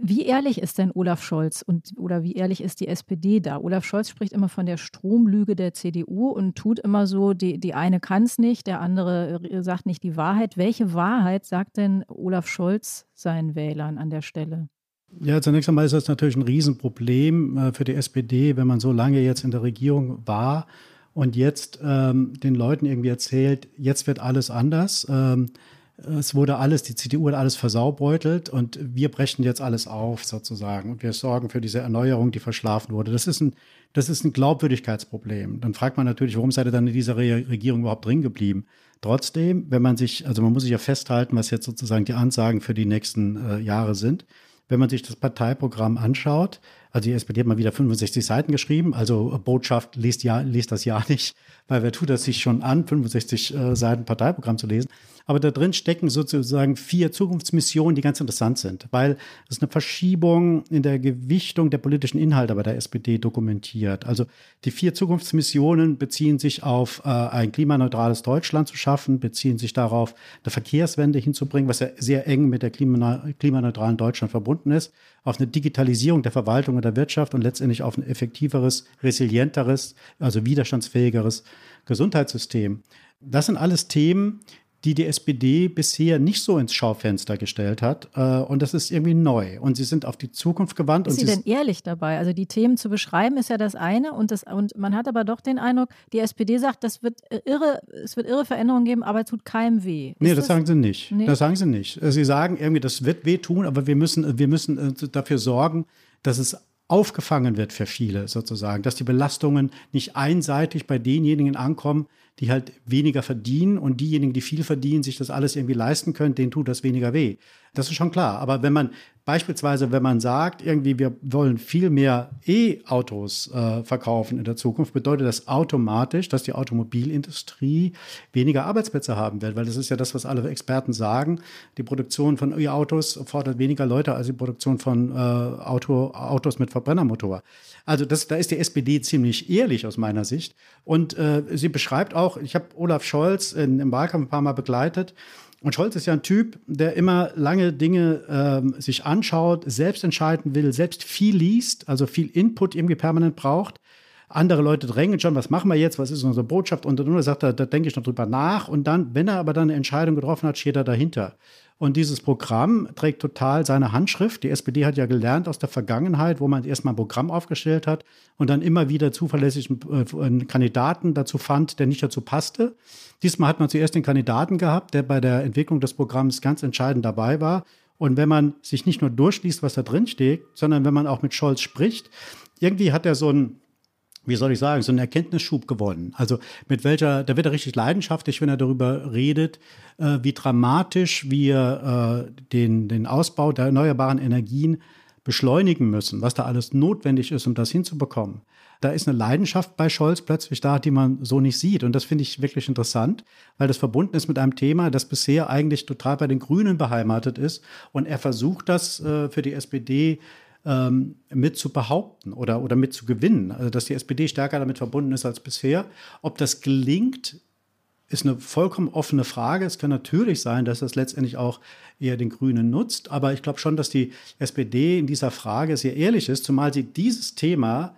S3: Wie ehrlich ist denn Olaf Scholz und oder wie ehrlich ist die SPD da? Olaf Scholz spricht immer von der Stromlüge der CDU und tut immer so, die, die eine kann es nicht, der andere sagt nicht die Wahrheit. Welche Wahrheit sagt denn Olaf Scholz seinen Wählern an der Stelle?
S4: Ja, zunächst einmal ist das natürlich ein Riesenproblem äh, für die SPD, wenn man so lange jetzt in der Regierung war und jetzt ähm, den Leuten irgendwie erzählt, jetzt wird alles anders. Ähm, es wurde alles, die CDU hat alles versaubeutelt und wir brechen jetzt alles auf sozusagen und wir sorgen für diese Erneuerung, die verschlafen wurde. Das ist ein, das ist ein Glaubwürdigkeitsproblem. Dann fragt man natürlich, warum seid ihr dann in dieser Re Regierung überhaupt drin geblieben? Trotzdem, wenn man sich, also man muss sich ja festhalten, was jetzt sozusagen die Ansagen für die nächsten äh, Jahre sind. Wenn man sich das Parteiprogramm anschaut, also die SPD hat mal wieder 65 Seiten geschrieben, also Botschaft liest, ja, liest das ja nicht, weil wer tut das sich schon an, 65 äh, Seiten Parteiprogramm zu lesen. Aber da drin stecken sozusagen vier Zukunftsmissionen, die ganz interessant sind, weil es eine Verschiebung in der Gewichtung der politischen Inhalte bei der SPD dokumentiert. Also die vier Zukunftsmissionen beziehen sich auf äh, ein klimaneutrales Deutschland zu schaffen, beziehen sich darauf, eine Verkehrswende hinzubringen, was ja sehr eng mit der klimaneutralen Deutschland verbunden ist, auf eine Digitalisierung der Verwaltung und der Wirtschaft und letztendlich auf ein effektiveres, resilienteres, also widerstandsfähigeres Gesundheitssystem. Das sind alles Themen, die die SPD bisher nicht so ins Schaufenster gestellt hat. Äh, und das ist irgendwie neu. Und sie sind auf die Zukunft gewandt.
S3: Ist
S4: und
S3: sie denn ehrlich dabei? Also die Themen zu beschreiben ist ja das eine. Und, das, und man hat aber doch den Eindruck, die SPD sagt, das wird irre, es wird irre Veränderungen geben, aber es tut keinem weh. Ist
S4: nee, das, das, sagen sie nicht. Nee. Das sagen sie nicht. Sie sagen irgendwie, das wird weh tun, aber wir müssen, wir müssen äh, dafür sorgen, dass es aufgefangen wird für viele sozusagen, dass die Belastungen nicht einseitig bei denjenigen ankommen, die halt weniger verdienen und diejenigen, die viel verdienen, sich das alles irgendwie leisten können, denen tut das weniger weh. Das ist schon klar. Aber wenn man beispielsweise, wenn man sagt, irgendwie wir wollen viel mehr E-Autos äh, verkaufen in der Zukunft, bedeutet das automatisch, dass die Automobilindustrie weniger Arbeitsplätze haben wird, weil das ist ja das, was alle Experten sagen. Die Produktion von E-Autos fordert weniger Leute als die Produktion von äh, Auto, Autos mit Verbrennermotor. Also das, da ist die SPD ziemlich ehrlich aus meiner Sicht. Und äh, sie beschreibt auch, ich habe Olaf Scholz in, im Wahlkampf ein paar Mal begleitet, und Scholz ist ja ein Typ, der immer lange Dinge ähm, sich anschaut, selbst entscheiden will, selbst viel liest, also viel Input irgendwie permanent braucht. Andere Leute drängen schon, was machen wir jetzt, was ist unsere Botschaft und dann sagt er, da denke ich noch drüber nach. Und dann, wenn er aber dann eine Entscheidung getroffen hat, steht er dahinter. Und dieses Programm trägt total seine Handschrift. Die SPD hat ja gelernt aus der Vergangenheit, wo man erstmal ein Programm aufgestellt hat und dann immer wieder zuverlässigen äh, Kandidaten dazu fand, der nicht dazu passte. Diesmal hat man zuerst den Kandidaten gehabt, der bei der Entwicklung des Programms ganz entscheidend dabei war. Und wenn man sich nicht nur durchliest, was da drin steht, sondern wenn man auch mit Scholz spricht, irgendwie hat er so ein wie soll ich sagen, so einen Erkenntnisschub gewonnen. Also mit welcher, da wird er richtig leidenschaftlich, wenn er darüber redet, äh, wie dramatisch wir äh, den, den Ausbau der erneuerbaren Energien beschleunigen müssen, was da alles notwendig ist, um das hinzubekommen. Da ist eine Leidenschaft bei Scholz plötzlich da, die man so nicht sieht. Und das finde ich wirklich interessant, weil das verbunden ist mit einem Thema, das bisher eigentlich total bei den Grünen beheimatet ist. Und er versucht das äh, für die SPD ähm, mit zu behaupten oder, oder mit zu gewinnen. Also, dass die SPD stärker damit verbunden ist als bisher. Ob das gelingt, ist eine vollkommen offene Frage. Es kann natürlich sein, dass das letztendlich auch eher den Grünen nutzt. Aber ich glaube schon, dass die SPD in dieser Frage sehr ehrlich ist, zumal sie dieses Thema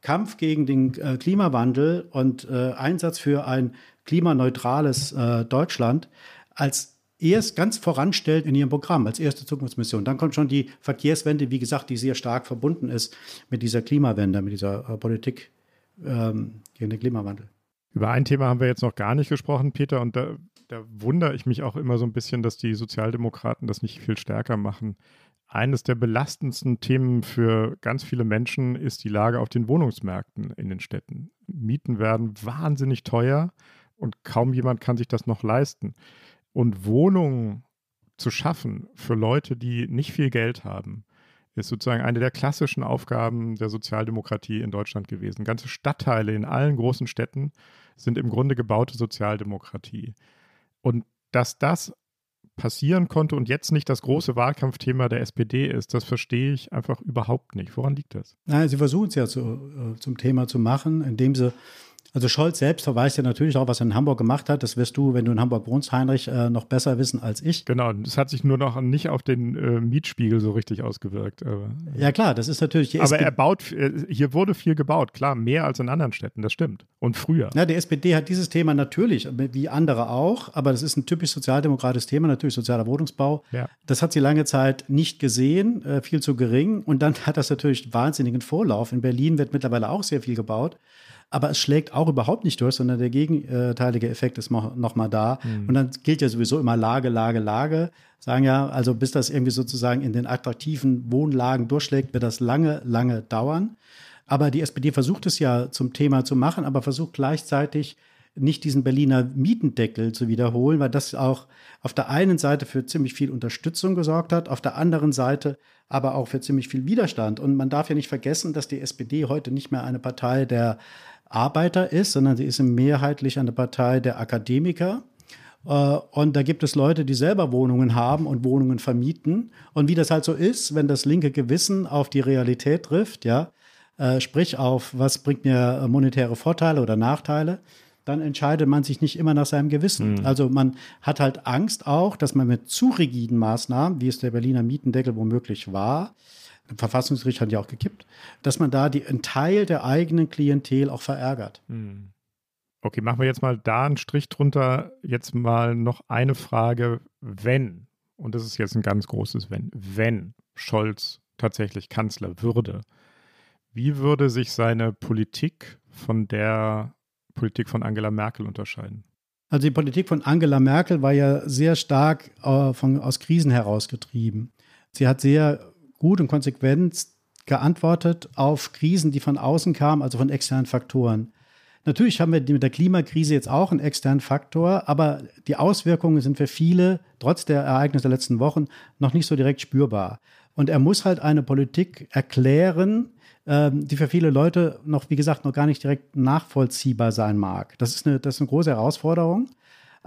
S4: Kampf gegen den äh, Klimawandel und äh, Einsatz für ein klimaneutrales äh, Deutschland als erst ganz voranstellt in ihrem Programm als erste Zukunftsmission. Dann kommt schon die Verkehrswende, wie gesagt, die sehr stark verbunden ist mit dieser Klimawende, mit dieser äh, Politik ähm, gegen den Klimawandel.
S2: Über ein Thema haben wir jetzt noch gar nicht gesprochen, Peter, und da, da wundere ich mich auch immer so ein bisschen, dass die Sozialdemokraten das nicht viel stärker machen. Eines der belastendsten Themen für ganz viele Menschen ist die Lage auf den Wohnungsmärkten in den Städten. Mieten werden wahnsinnig teuer und kaum jemand kann sich das noch leisten. Und Wohnungen zu schaffen für Leute, die nicht viel Geld haben, ist sozusagen eine der klassischen Aufgaben der Sozialdemokratie in Deutschland gewesen. Ganze Stadtteile in allen großen Städten sind im Grunde gebaute Sozialdemokratie. Und dass das passieren konnte und jetzt nicht das große Wahlkampfthema der SPD ist, das verstehe ich einfach überhaupt nicht. Woran liegt das?
S4: Nein, sie versuchen es ja zu, äh, zum Thema zu machen, indem sie also Scholz selbst verweist ja natürlich auch, was er in Hamburg gemacht hat. Das wirst du, wenn du in Hamburg wohnst, Heinrich, äh, noch besser wissen als ich.
S2: Genau, das hat sich nur noch nicht auf den äh, Mietspiegel so richtig ausgewirkt.
S4: Aber, ja klar, das ist natürlich
S2: Aber er baut, äh, hier wurde viel gebaut, klar, mehr als in anderen Städten, das stimmt. Und früher.
S4: Ja, die SPD hat dieses Thema natürlich, wie andere auch, aber das ist ein typisch sozialdemokratisches Thema, natürlich sozialer Wohnungsbau. Ja. Das hat sie lange Zeit nicht gesehen, äh, viel zu gering. Und dann <laughs> hat das natürlich wahnsinnigen Vorlauf. In Berlin wird mittlerweile auch sehr viel gebaut aber es schlägt auch überhaupt nicht durch, sondern der gegenteilige Effekt ist nochmal da. Mhm. Und dann gilt ja sowieso immer Lage, Lage, Lage. Sagen ja, also bis das irgendwie sozusagen in den attraktiven Wohnlagen durchschlägt, wird das lange, lange dauern. Aber die SPD versucht es ja zum Thema zu machen, aber versucht gleichzeitig nicht diesen Berliner Mietendeckel zu wiederholen, weil das auch auf der einen Seite für ziemlich viel Unterstützung gesorgt hat, auf der anderen Seite aber auch für ziemlich viel Widerstand. Und man darf ja nicht vergessen, dass die SPD heute nicht mehr eine Partei der Arbeiter ist, sondern sie ist mehrheitlich eine Partei der Akademiker. Äh, und da gibt es Leute, die selber Wohnungen haben und Wohnungen vermieten. Und wie das halt so ist, wenn das linke Gewissen auf die Realität trifft, ja, äh, sprich auf, was bringt mir monetäre Vorteile oder Nachteile, dann entscheidet man sich nicht immer nach seinem Gewissen. Mhm. Also man hat halt Angst auch, dass man mit zu rigiden Maßnahmen, wie es der Berliner Mietendeckel womöglich war, Verfassungsgericht hat ja auch gekippt, dass man da die, einen Teil der eigenen Klientel auch verärgert. Hm.
S2: Okay, machen wir jetzt mal da einen Strich drunter. Jetzt mal noch eine Frage, wenn, und das ist jetzt ein ganz großes Wenn, wenn Scholz tatsächlich Kanzler würde, wie würde sich seine Politik von der Politik von Angela Merkel unterscheiden?
S4: Also die Politik von Angela Merkel war ja sehr stark äh, von, aus Krisen herausgetrieben. Sie hat sehr gut und konsequent geantwortet auf Krisen, die von außen kamen, also von externen Faktoren. Natürlich haben wir mit der Klimakrise jetzt auch einen externen Faktor, aber die Auswirkungen sind für viele, trotz der Ereignisse der letzten Wochen, noch nicht so direkt spürbar. Und er muss halt eine Politik erklären, ähm, die für viele Leute noch, wie gesagt, noch gar nicht direkt nachvollziehbar sein mag. Das ist eine, das ist eine große Herausforderung.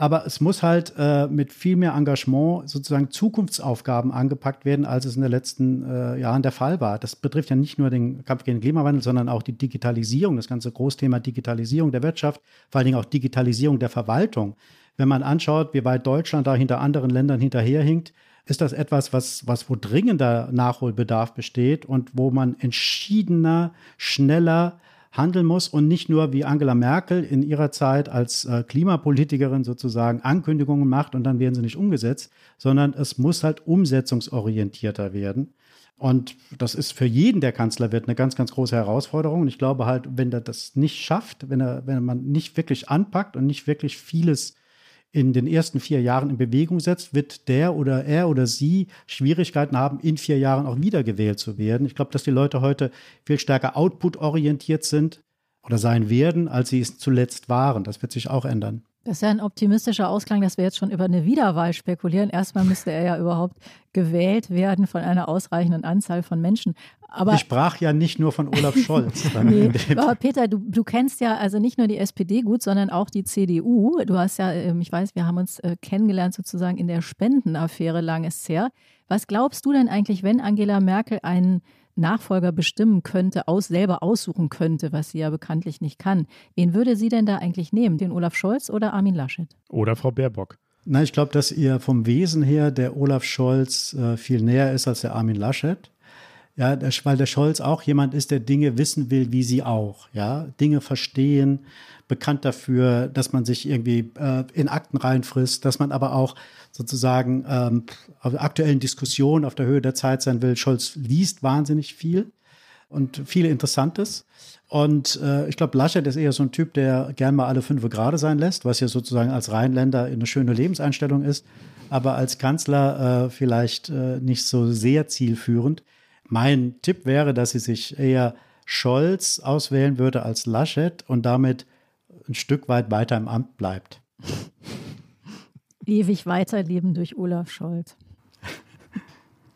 S4: Aber es muss halt äh, mit viel mehr Engagement sozusagen Zukunftsaufgaben angepackt werden, als es in den letzten äh, Jahren der Fall war. Das betrifft ja nicht nur den Kampf gegen den Klimawandel, sondern auch die Digitalisierung, das ganze Großthema Digitalisierung der Wirtschaft, vor allen Dingen auch Digitalisierung der Verwaltung. Wenn man anschaut, wie weit Deutschland da hinter anderen Ländern hinterherhinkt, ist das etwas, was, was wo dringender Nachholbedarf besteht und wo man entschiedener, schneller handeln muss und nicht nur wie Angela Merkel in ihrer Zeit als äh, Klimapolitikerin sozusagen Ankündigungen macht und dann werden sie nicht umgesetzt, sondern es muss halt umsetzungsorientierter werden. Und das ist für jeden, der Kanzler wird, eine ganz, ganz große Herausforderung. Und ich glaube halt, wenn er das nicht schafft, wenn er, wenn man nicht wirklich anpackt und nicht wirklich vieles in den ersten vier Jahren in Bewegung setzt, wird der oder er oder sie Schwierigkeiten haben, in vier Jahren auch wiedergewählt zu werden. Ich glaube, dass die Leute heute viel stärker output-orientiert sind oder sein werden, als sie es zuletzt waren. Das wird sich auch ändern.
S3: Das ist ja ein optimistischer Ausklang, dass wir jetzt schon über eine Wiederwahl spekulieren. Erstmal müsste er ja überhaupt gewählt werden von einer ausreichenden Anzahl von Menschen. Aber
S4: ich sprach ja nicht nur von Olaf <laughs> Scholz.
S3: nee, aber Peter, du, du kennst ja also nicht nur die SPD gut, sondern auch die CDU. Du hast ja, ähm, ich weiß, wir haben uns äh, kennengelernt sozusagen in der Spendenaffäre lang ist her. Was glaubst du denn eigentlich, wenn Angela Merkel einen Nachfolger bestimmen könnte, aus, selber aussuchen könnte, was sie ja bekanntlich nicht kann. Wen würde sie denn da eigentlich nehmen? Den Olaf Scholz oder Armin Laschet?
S2: Oder Frau Baerbock?
S4: Na, ich glaube, dass ihr vom Wesen her der Olaf Scholz äh, viel näher ist als der Armin Laschet. Ja, weil der Scholz auch jemand ist, der Dinge wissen will, wie sie auch. Ja, Dinge verstehen, bekannt dafür, dass man sich irgendwie äh, in Akten reinfrisst, dass man aber auch sozusagen ähm, auf aktuellen Diskussionen auf der Höhe der Zeit sein will. Scholz liest wahnsinnig viel und viel Interessantes. Und äh, ich glaube, Laschet ist eher so ein Typ, der gern mal alle fünf Grade sein lässt, was ja sozusagen als Rheinländer eine schöne Lebenseinstellung ist, aber als Kanzler äh, vielleicht äh, nicht so sehr zielführend. Mein Tipp wäre, dass sie sich eher Scholz auswählen würde als Laschet und damit ein Stück weit weiter im Amt bleibt.
S3: Ewig weiterleben durch Olaf Scholz. <laughs>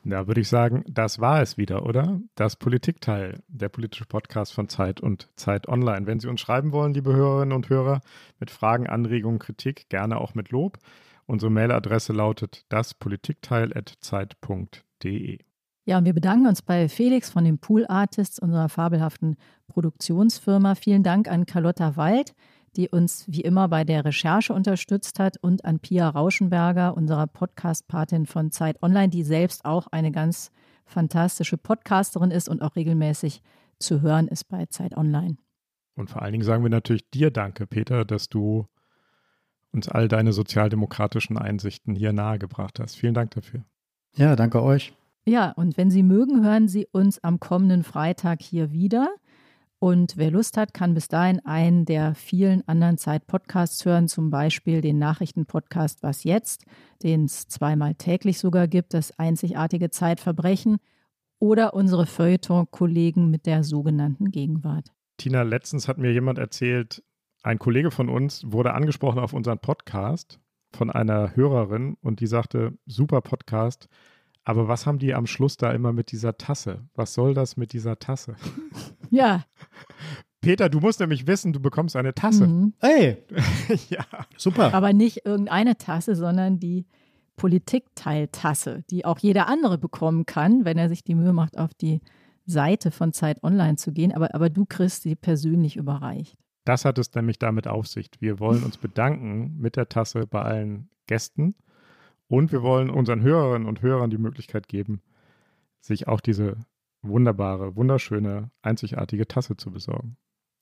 S2: Da würde ich sagen, das war es wieder, oder? Das Politikteil, der politische Podcast von Zeit und Zeit Online. Wenn Sie uns schreiben wollen, liebe Hörerinnen und Hörer, mit Fragen, Anregungen, Kritik, gerne auch mit Lob. Unsere Mailadresse lautet daspolitikteil.zeit.de.
S3: Ja, und wir bedanken uns bei Felix von den Pool Artists, unserer fabelhaften Produktionsfirma. Vielen Dank an Carlotta Wald, die uns wie immer bei der Recherche unterstützt hat, und an Pia Rauschenberger, unserer Podcast-Patin von Zeit Online, die selbst auch eine ganz fantastische Podcasterin ist und auch regelmäßig zu hören ist bei Zeit Online.
S2: Und vor allen Dingen sagen wir natürlich dir Danke, Peter, dass du uns all deine sozialdemokratischen Einsichten hier nahegebracht hast. Vielen Dank dafür.
S4: Ja, danke euch.
S3: Ja, und wenn Sie mögen, hören Sie uns am kommenden Freitag hier wieder. Und wer Lust hat, kann bis dahin einen der vielen anderen Zeit-Podcasts hören, zum Beispiel den Nachrichtenpodcast Was jetzt, den es zweimal täglich sogar gibt, das einzigartige Zeitverbrechen oder unsere Feuilleton-Kollegen mit der sogenannten Gegenwart.
S2: Tina, letztens hat mir jemand erzählt, ein Kollege von uns wurde angesprochen auf unseren Podcast von einer Hörerin und die sagte, super Podcast, aber was haben die am Schluss da immer mit dieser Tasse? Was soll das mit dieser Tasse? <laughs>
S3: Ja.
S2: Peter, du musst nämlich wissen, du bekommst eine Tasse. Mhm.
S4: Hey. <laughs>
S2: ja.
S4: Super.
S3: Aber nicht irgendeine Tasse, sondern die Politikteiltasse, die auch jeder andere bekommen kann, wenn er sich die Mühe macht, auf die Seite von Zeit Online zu gehen. Aber, aber du kriegst sie persönlich überreicht.
S2: Das hat es nämlich damit auf sich. Wir wollen uns bedanken mit der Tasse bei allen Gästen und wir wollen unseren Hörerinnen und Hörern die Möglichkeit geben, sich auch diese wunderbare, wunderschöne, einzigartige Tasse zu besorgen.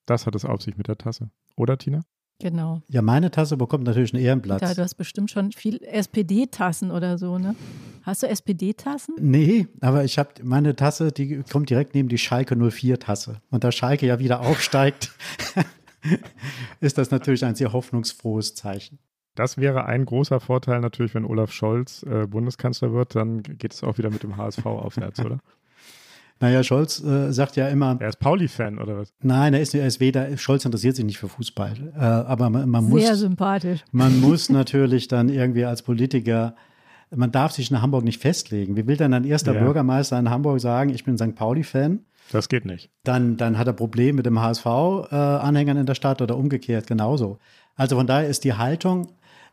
S2: Das hat es auf sich mit der Tasse. Oder, Tina?
S3: Genau.
S4: Ja, meine Tasse bekommt natürlich einen Ehrenplatz.
S3: Ja, du hast bestimmt schon viel SPD-Tassen oder so, ne? Hast du SPD-Tassen?
S4: Nee, aber ich habe meine Tasse, die kommt direkt neben die Schalke 04-Tasse. Und da Schalke ja wieder aufsteigt, <laughs> ist das natürlich ein sehr hoffnungsfrohes Zeichen.
S2: Das wäre ein großer Vorteil natürlich, wenn Olaf Scholz äh, Bundeskanzler wird, dann geht es auch wieder mit dem HSV aufwärts, oder? <laughs>
S4: Naja, Scholz äh, sagt ja immer.
S2: Er ist Pauli-Fan oder was?
S4: Nein, er ist, er ist weder. Scholz interessiert sich nicht für Fußball. Äh, aber man, man muss.
S3: Sehr sympathisch.
S4: Man <laughs> muss natürlich dann irgendwie als Politiker. Man darf sich in Hamburg nicht festlegen. Wie will dann ein erster ja. Bürgermeister in Hamburg sagen, ich bin St. Pauli-Fan?
S2: Das geht nicht.
S4: Dann, dann hat er Probleme mit dem HSV-Anhängern äh, in der Stadt oder umgekehrt genauso. Also von daher ist die Haltung,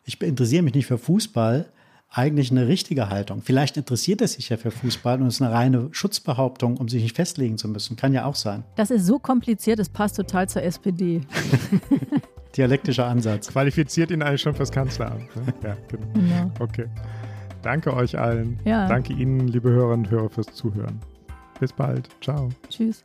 S4: ich interessiere mich nicht für Fußball, eigentlich eine richtige Haltung. Vielleicht interessiert er sich ja für Fußball und es ist eine reine Schutzbehauptung, um sich nicht festlegen zu müssen. Kann ja auch sein.
S3: Das ist so kompliziert, es passt total zur SPD. <laughs>
S4: Dialektischer Ansatz.
S2: Qualifiziert ihn eigentlich schon fürs Kanzleramt. Ne? <laughs> Ja, genau. Ja. Okay. Danke euch allen.
S3: Ja.
S2: Danke Ihnen, liebe Hörerinnen und Hörer, fürs Zuhören. Bis bald. Ciao.
S3: Tschüss.